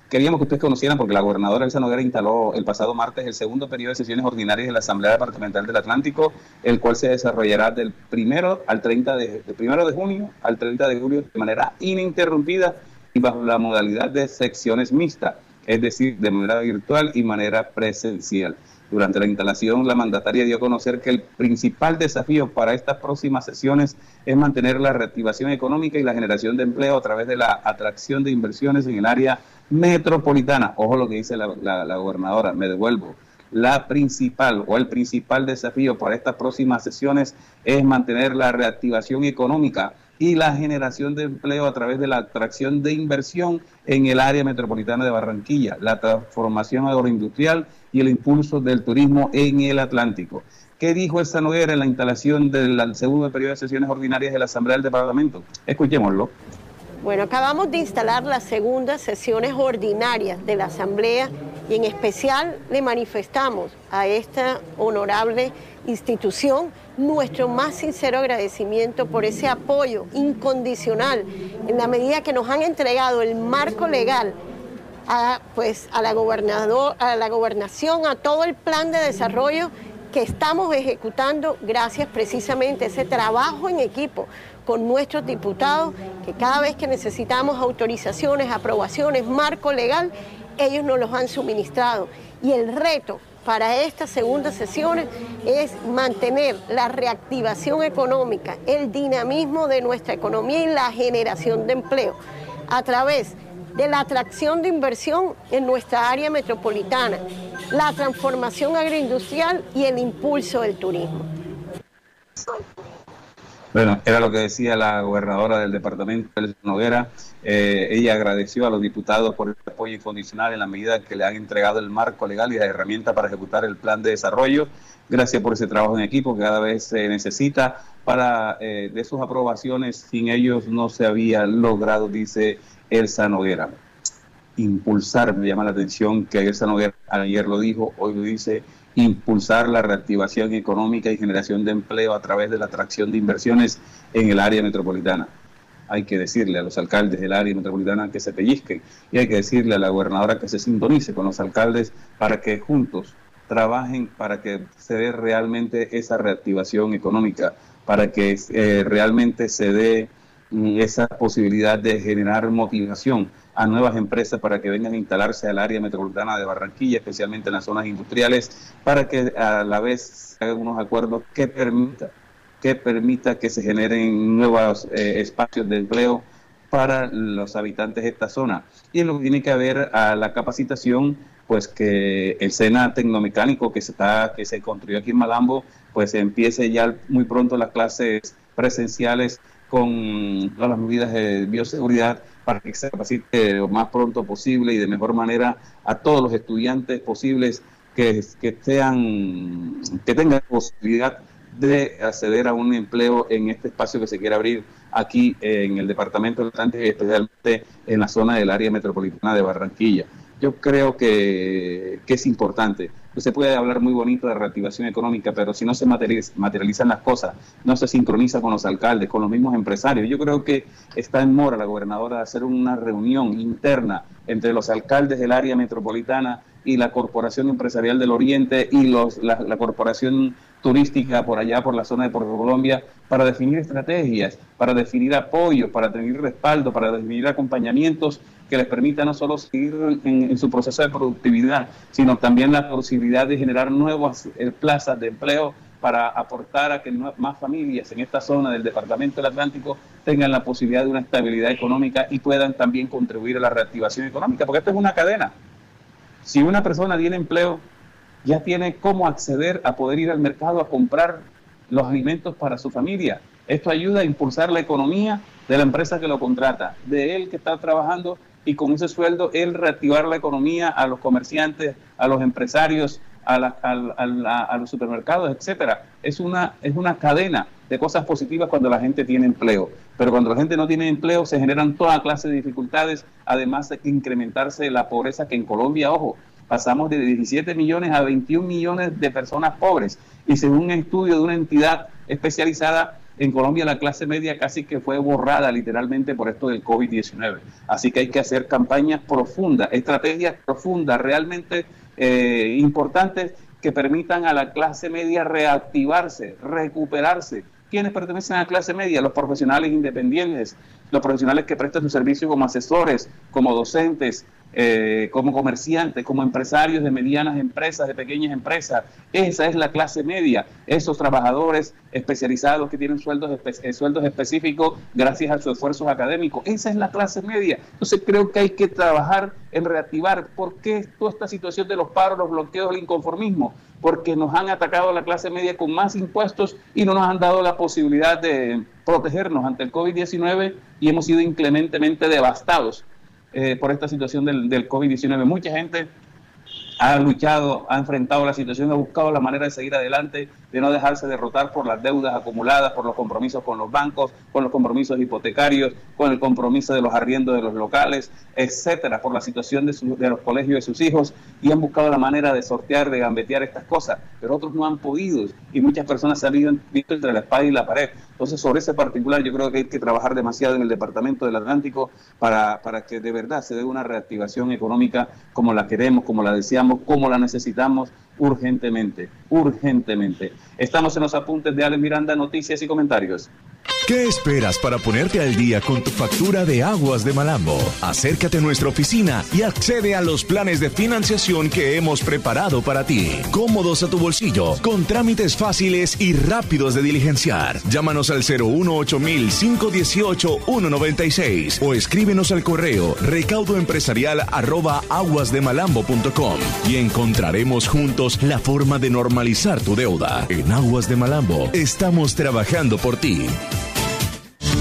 Queríamos que ustedes conocieran, porque la gobernadora Elsa Noguera instaló el pasado martes el segundo periodo de sesiones ordinarias de la Asamblea Departamental del Atlántico, el cual se desarrollará del primero al 30 de, del primero de junio al 30 de julio de manera ininterrumpida y bajo la modalidad de secciones mixtas, es decir, de manera virtual y manera presencial. Durante la instalación, la mandataria dio a conocer que el principal desafío para estas próximas sesiones es mantener la reactivación económica y la generación de empleo a través de la atracción de inversiones en el área metropolitana. Ojo lo que dice la, gobernadora, me devuelvo. La principal o el principal desafío para estas próximas sesiones es mantener la reactivación económica y la generación de empleo a través de la atracción de inversión en el área metropolitana de Barranquilla, la transformación agroindustrial y el impulso del turismo en el Atlántico. ¿Qué dijo esta Noguera en la instalación del segundo periodo de sesiones ordinarias de la Asamblea del Departamento? Escuchémoslo. Bueno, acabamos de instalar las segundas sesiones ordinarias de la Asamblea y en especial le manifestamos a esta honorable institución nuestro más sincero agradecimiento por ese apoyo incondicional en la medida que nos han entregado el marco legal a, pues, a, la, gobernador, a la gobernación, a todo el plan de desarrollo que estamos ejecutando gracias precisamente a ese trabajo en equipo con nuestros diputados, que cada vez que necesitamos autorizaciones, aprobaciones, marco legal, ellos nos los han suministrado. Y el reto para estas segundas sesiones es mantener la reactivación económica, el dinamismo de nuestra economía y la generación de empleo a través de la atracción de inversión en nuestra área metropolitana, la transformación agroindustrial y el impulso del turismo. Bueno, era lo que decía la gobernadora del departamento, Noguera. Eh, ella agradeció a los diputados por el apoyo incondicional en la medida que le han entregado el marco legal y la herramienta para ejecutar el plan de desarrollo. Gracias por ese trabajo en equipo que cada vez se necesita para eh, de sus aprobaciones. Sin ellos no se había logrado, dice Elsa Noguera. Impulsar, me llama la atención que Elsa Noguera ayer lo dijo, hoy lo dice, impulsar la reactivación económica y generación de empleo a través de la atracción de inversiones en el área metropolitana. Hay que decirle a los alcaldes del área metropolitana que se pellizquen y hay que decirle a la gobernadora que se sintonice con los alcaldes para que juntos trabajen para que se dé realmente esa reactivación económica, para que eh, realmente se dé mm, esa posibilidad de generar motivación a nuevas empresas para que vengan a instalarse al área metropolitana de Barranquilla, especialmente en las zonas industriales, para que a la vez se hagan unos acuerdos que permita que permita que se generen nuevos eh, espacios de empleo para los habitantes de esta zona. Y lo que tiene que haber a la capacitación, pues que el SENA tecnomecánico que se está, que se construyó aquí en Malambo, pues empiece ya muy pronto las clases presenciales con todas las medidas de bioseguridad para que se capacite lo más pronto posible y de mejor manera a todos los estudiantes posibles que, que sean, que tengan posibilidad de acceder a un empleo en este espacio que se quiere abrir aquí en el departamento del Atlántico y especialmente en la zona del área metropolitana de Barranquilla. Yo creo que, que es importante se puede hablar muy bonito de reactivación económica, pero si no se materializan las cosas, no se sincroniza con los alcaldes, con los mismos empresarios. Yo creo que está en mora la gobernadora de hacer una reunión interna entre los alcaldes del área metropolitana y la Corporación Empresarial del Oriente y los, la, la Corporación turística por allá, por la zona de Puerto Colombia, para definir estrategias, para definir apoyos, para definir respaldo, para definir acompañamientos que les permita no solo seguir en, su proceso de productividad, sino también la posibilidad de generar nuevas eh, plazas de empleo para aportar a que más familias en esta zona del Departamento del Atlántico tengan la posibilidad de una estabilidad económica y puedan también contribuir a la reactivación económica, porque esto es una cadena. Si una persona tiene empleo, ya tiene cómo acceder a poder ir al mercado a comprar los alimentos para su familia. Esto ayuda a impulsar la economía de la empresa que lo contrata, de él que está trabajando y con ese sueldo él reactivar la economía a los comerciantes, a los empresarios, a, los supermercados, etcétera. Es una, es una cadena de cosas positivas cuando la gente tiene empleo. Pero cuando la gente no tiene empleo se generan toda clase de dificultades, además de incrementarse la pobreza que en Colombia, ojo, pasamos de 17 millones a 21 millones de personas pobres. Y según un estudio de una entidad especializada, en Colombia la clase media casi que fue borrada literalmente por esto del COVID-19. Así que hay que hacer campañas profundas, estrategias profundas, realmente eh, importantes que permitan a la clase media reactivarse, recuperarse. ¿Quiénes pertenecen a la clase media? Los profesionales independientes, los profesionales que prestan su servicio como asesores, como docentes, eh, como comerciantes, como empresarios de medianas empresas, de pequeñas empresas. Esa es la clase media, esos trabajadores especializados que tienen sueldos, eh, sueldos específicos gracias a sus esfuerzos académicos. Esa es la clase media. Entonces creo que hay que trabajar en reactivar. ¿Por qué toda esta situación de los paros, los bloqueos, el inconformismo? Porque nos han atacado a la clase media con más impuestos y no nos han dado la posibilidad de protegernos ante el COVID-19 y hemos sido inclementemente devastados eh, por esta situación del, del COVID-19. Mucha gente ha luchado, ha enfrentado la situación, ha buscado la manera de seguir adelante, de no dejarse derrotar por las deudas acumuladas, por los compromisos con los bancos, con los compromisos hipotecarios, con el compromiso de los arriendos de los locales, etcétera, por la situación de, de los colegios de sus hijos y han buscado la manera de sortear, de gambetear estas cosas, pero otros no han podido y muchas personas se han visto entre la espada y la pared. Entonces, sobre ese particular, yo creo que hay que trabajar demasiado en el Departamento del Atlántico para, para que de verdad se dé una reactivación económica como la queremos, como la deseamos, como la necesitamos urgentemente, urgentemente. Estamos en los apuntes de Alex Miranda, noticias y comentarios. ¿Qué esperas para ponerte al día con tu factura de aguas de Malambo? Acércate a nuestra oficina y accede a los planes de financiación que hemos preparado para ti. Cómodos a tu bolsillo, con trámites fáciles y rápidos de diligenciar. Llámanos al 018 518 196 o escríbenos al correo recaudoempresarial arroba aguasdemalambo.com y encontraremos juntos la forma de normalizar tu deuda. En Aguas de Malambo estamos trabajando por ti.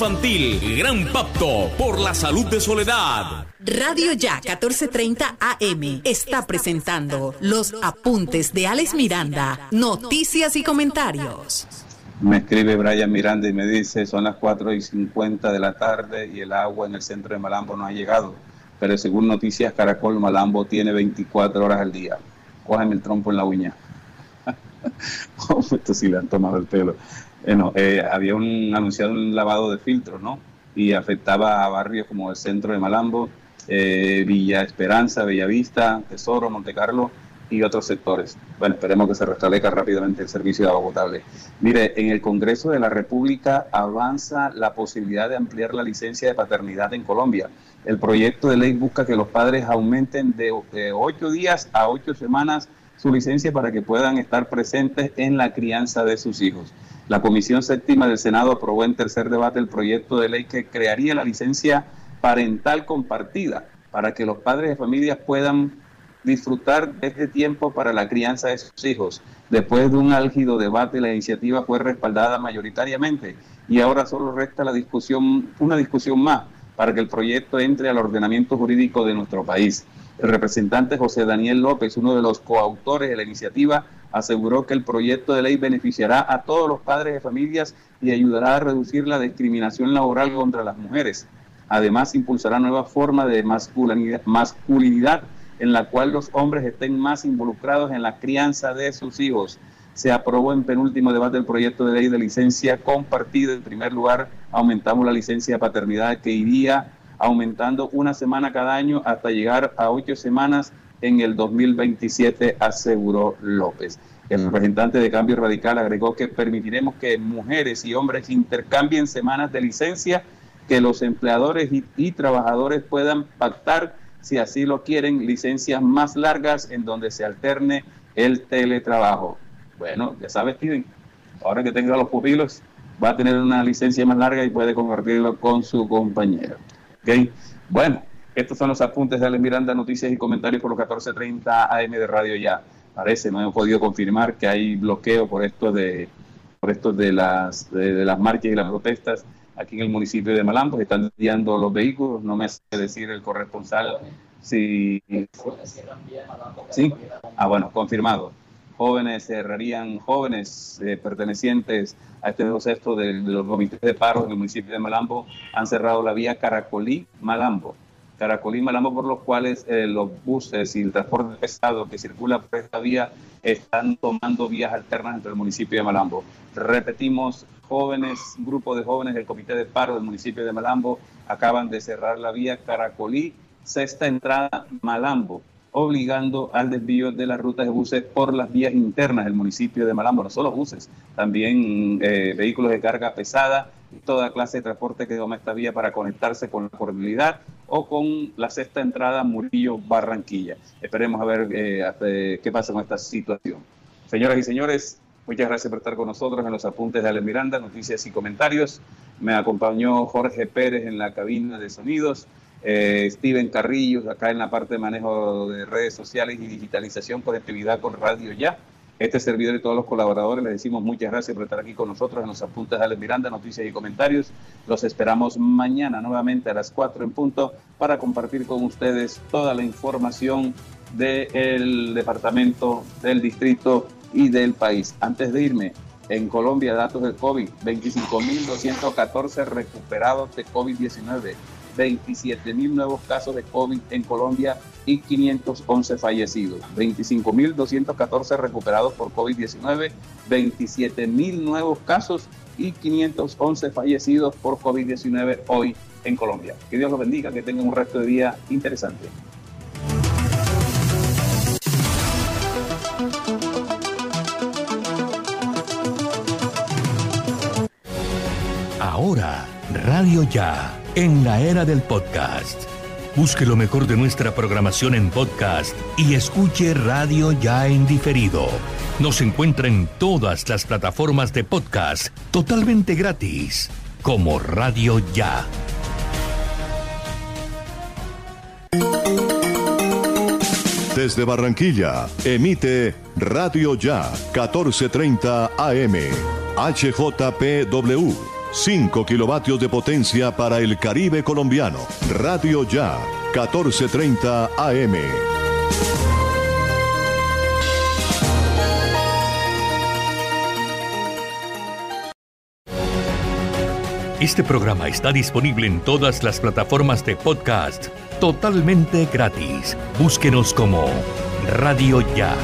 Gran Pacto por la Salud de Soledad. Radio Ya 1430 AM está presentando los apuntes de Alex Miranda, noticias y comentarios. Me escribe Brian Miranda y me dice, son las 4 y 50 de la tarde y el agua en el centro de Malambo no ha llegado. Pero según Noticias Caracol, Malambo tiene 24 horas al día. Cógeme el trompo en la uña. esto sí le han tomado el pelo. Bueno, eh, había un anunciado un lavado de filtros, ¿no? Y afectaba a barrios como el centro de Malambo, eh, Villa Esperanza, Bellavista, Tesoro, Montecarlo y otros sectores. Bueno, esperemos que se restablezca rápidamente el servicio de agua potable. Mire, en el Congreso de la República avanza la posibilidad de ampliar la licencia de paternidad en Colombia. El proyecto de ley busca que los padres aumenten de ocho días a ocho semanas su licencia para que puedan estar presentes en la crianza de sus hijos. La Comisión Séptima del Senado aprobó en tercer debate el proyecto de ley que crearía la licencia parental compartida para que los padres de familias puedan disfrutar de este tiempo para la crianza de sus hijos. Después de un álgido debate, la iniciativa fue respaldada mayoritariamente y ahora solo resta la discusión, una discusión más para que el proyecto entre al ordenamiento jurídico de nuestro país. El representante José Daniel López, uno de los coautores de la iniciativa, aseguró que el proyecto de ley beneficiará a todos los padres de familias y ayudará a reducir la discriminación laboral contra las mujeres. Además, impulsará nuevas formas de masculinidad, masculinidad en la cual los hombres estén más involucrados en la crianza de sus hijos. Se aprobó en penúltimo debate el proyecto de ley de licencia compartida. En primer lugar, aumentamos la licencia de paternidad que iría aumentando una semana cada año hasta llegar a ocho semanas en el 2027, aseguró López. El representante de Cambio Radical agregó que permitiremos que mujeres y hombres intercambien semanas de licencia, que los empleadores y, trabajadores puedan pactar si así lo quieren, licencias más largas en donde se alterne el teletrabajo. Bueno, ya sabes, Steven, ahora que tenga los pupilos, va a tener una licencia más larga y puede compartirlo con su compañero. Bueno, estos son los apuntes de Ale Miranda, noticias y comentarios por los 14.30 AM de Radio Ya. Parece, no hemos podido confirmar que hay bloqueo por esto de por esto de las de las marchas y las protestas aquí en el municipio de Malambo, se están enviando los vehículos, no me hace decir el corresponsal si... ¿Sí? Ah, bueno, confirmado. Jóvenes cerrarían, jóvenes eh, pertenecientes a este nuevo sexto de, los de paro en el municipio de Malambo han cerrado la vía Caracolí-Malambo. Caracolí-Malambo por los cuales eh, los buses y el transporte pesado que circula por esta vía están tomando vías alternas entre el municipio de Malambo. Repetimos, jóvenes, grupo de jóvenes del Comité de Paro del municipio de Malambo acaban de cerrar la vía Caracolí, sexta entrada Malambo, obligando al desvío de las rutas de buses por las vías internas del municipio de Malambo, no solo buses, también eh, vehículos de carga pesada y toda clase de transporte que toma esta vía para conectarse con la portabilidad o con la sexta entrada Murillo-Barranquilla. Esperemos a ver eh, qué pasa con esta situación. Señoras y señores, Muchas gracias por estar con nosotros en los apuntes de Ale Miranda, noticias y comentarios. Me acompañó Jorge Pérez en la cabina de sonidos, eh, Steven Carrillos acá en la parte de manejo de redes sociales y digitalización, conectividad con Radio Ya. Este servidor y todos los colaboradores les decimos muchas gracias por estar aquí con nosotros en los apuntes de Ale Miranda, noticias y comentarios. Los esperamos mañana nuevamente a las 4 en punto para compartir con ustedes toda la información del departamento, del distrito y del país. Antes de irme, en Colombia, datos del COVID, 25.214 recuperados de COVID-19, 27.000 nuevos casos de COVID en Colombia y 511 fallecidos. 25.214 recuperados por COVID-19, 27.000 nuevos casos y 511 fallecidos por COVID-19 hoy en Colombia. Que Dios los bendiga, que tengan un resto de día interesante. Ahora, Radio Ya, en la era del podcast. Busque lo mejor de nuestra programación en podcast y escuche Radio Ya en diferido. Nos encuentra en todas las plataformas de podcast totalmente gratis, como Radio Ya. Desde Barranquilla, emite Radio Ya 1430 AM, HJPW. 5 kilovatios de potencia para el Caribe colombiano. Radio Ya, 1430 AM. Este programa está disponible en todas las plataformas de podcast totalmente gratis. Búsquenos como Radio Ya.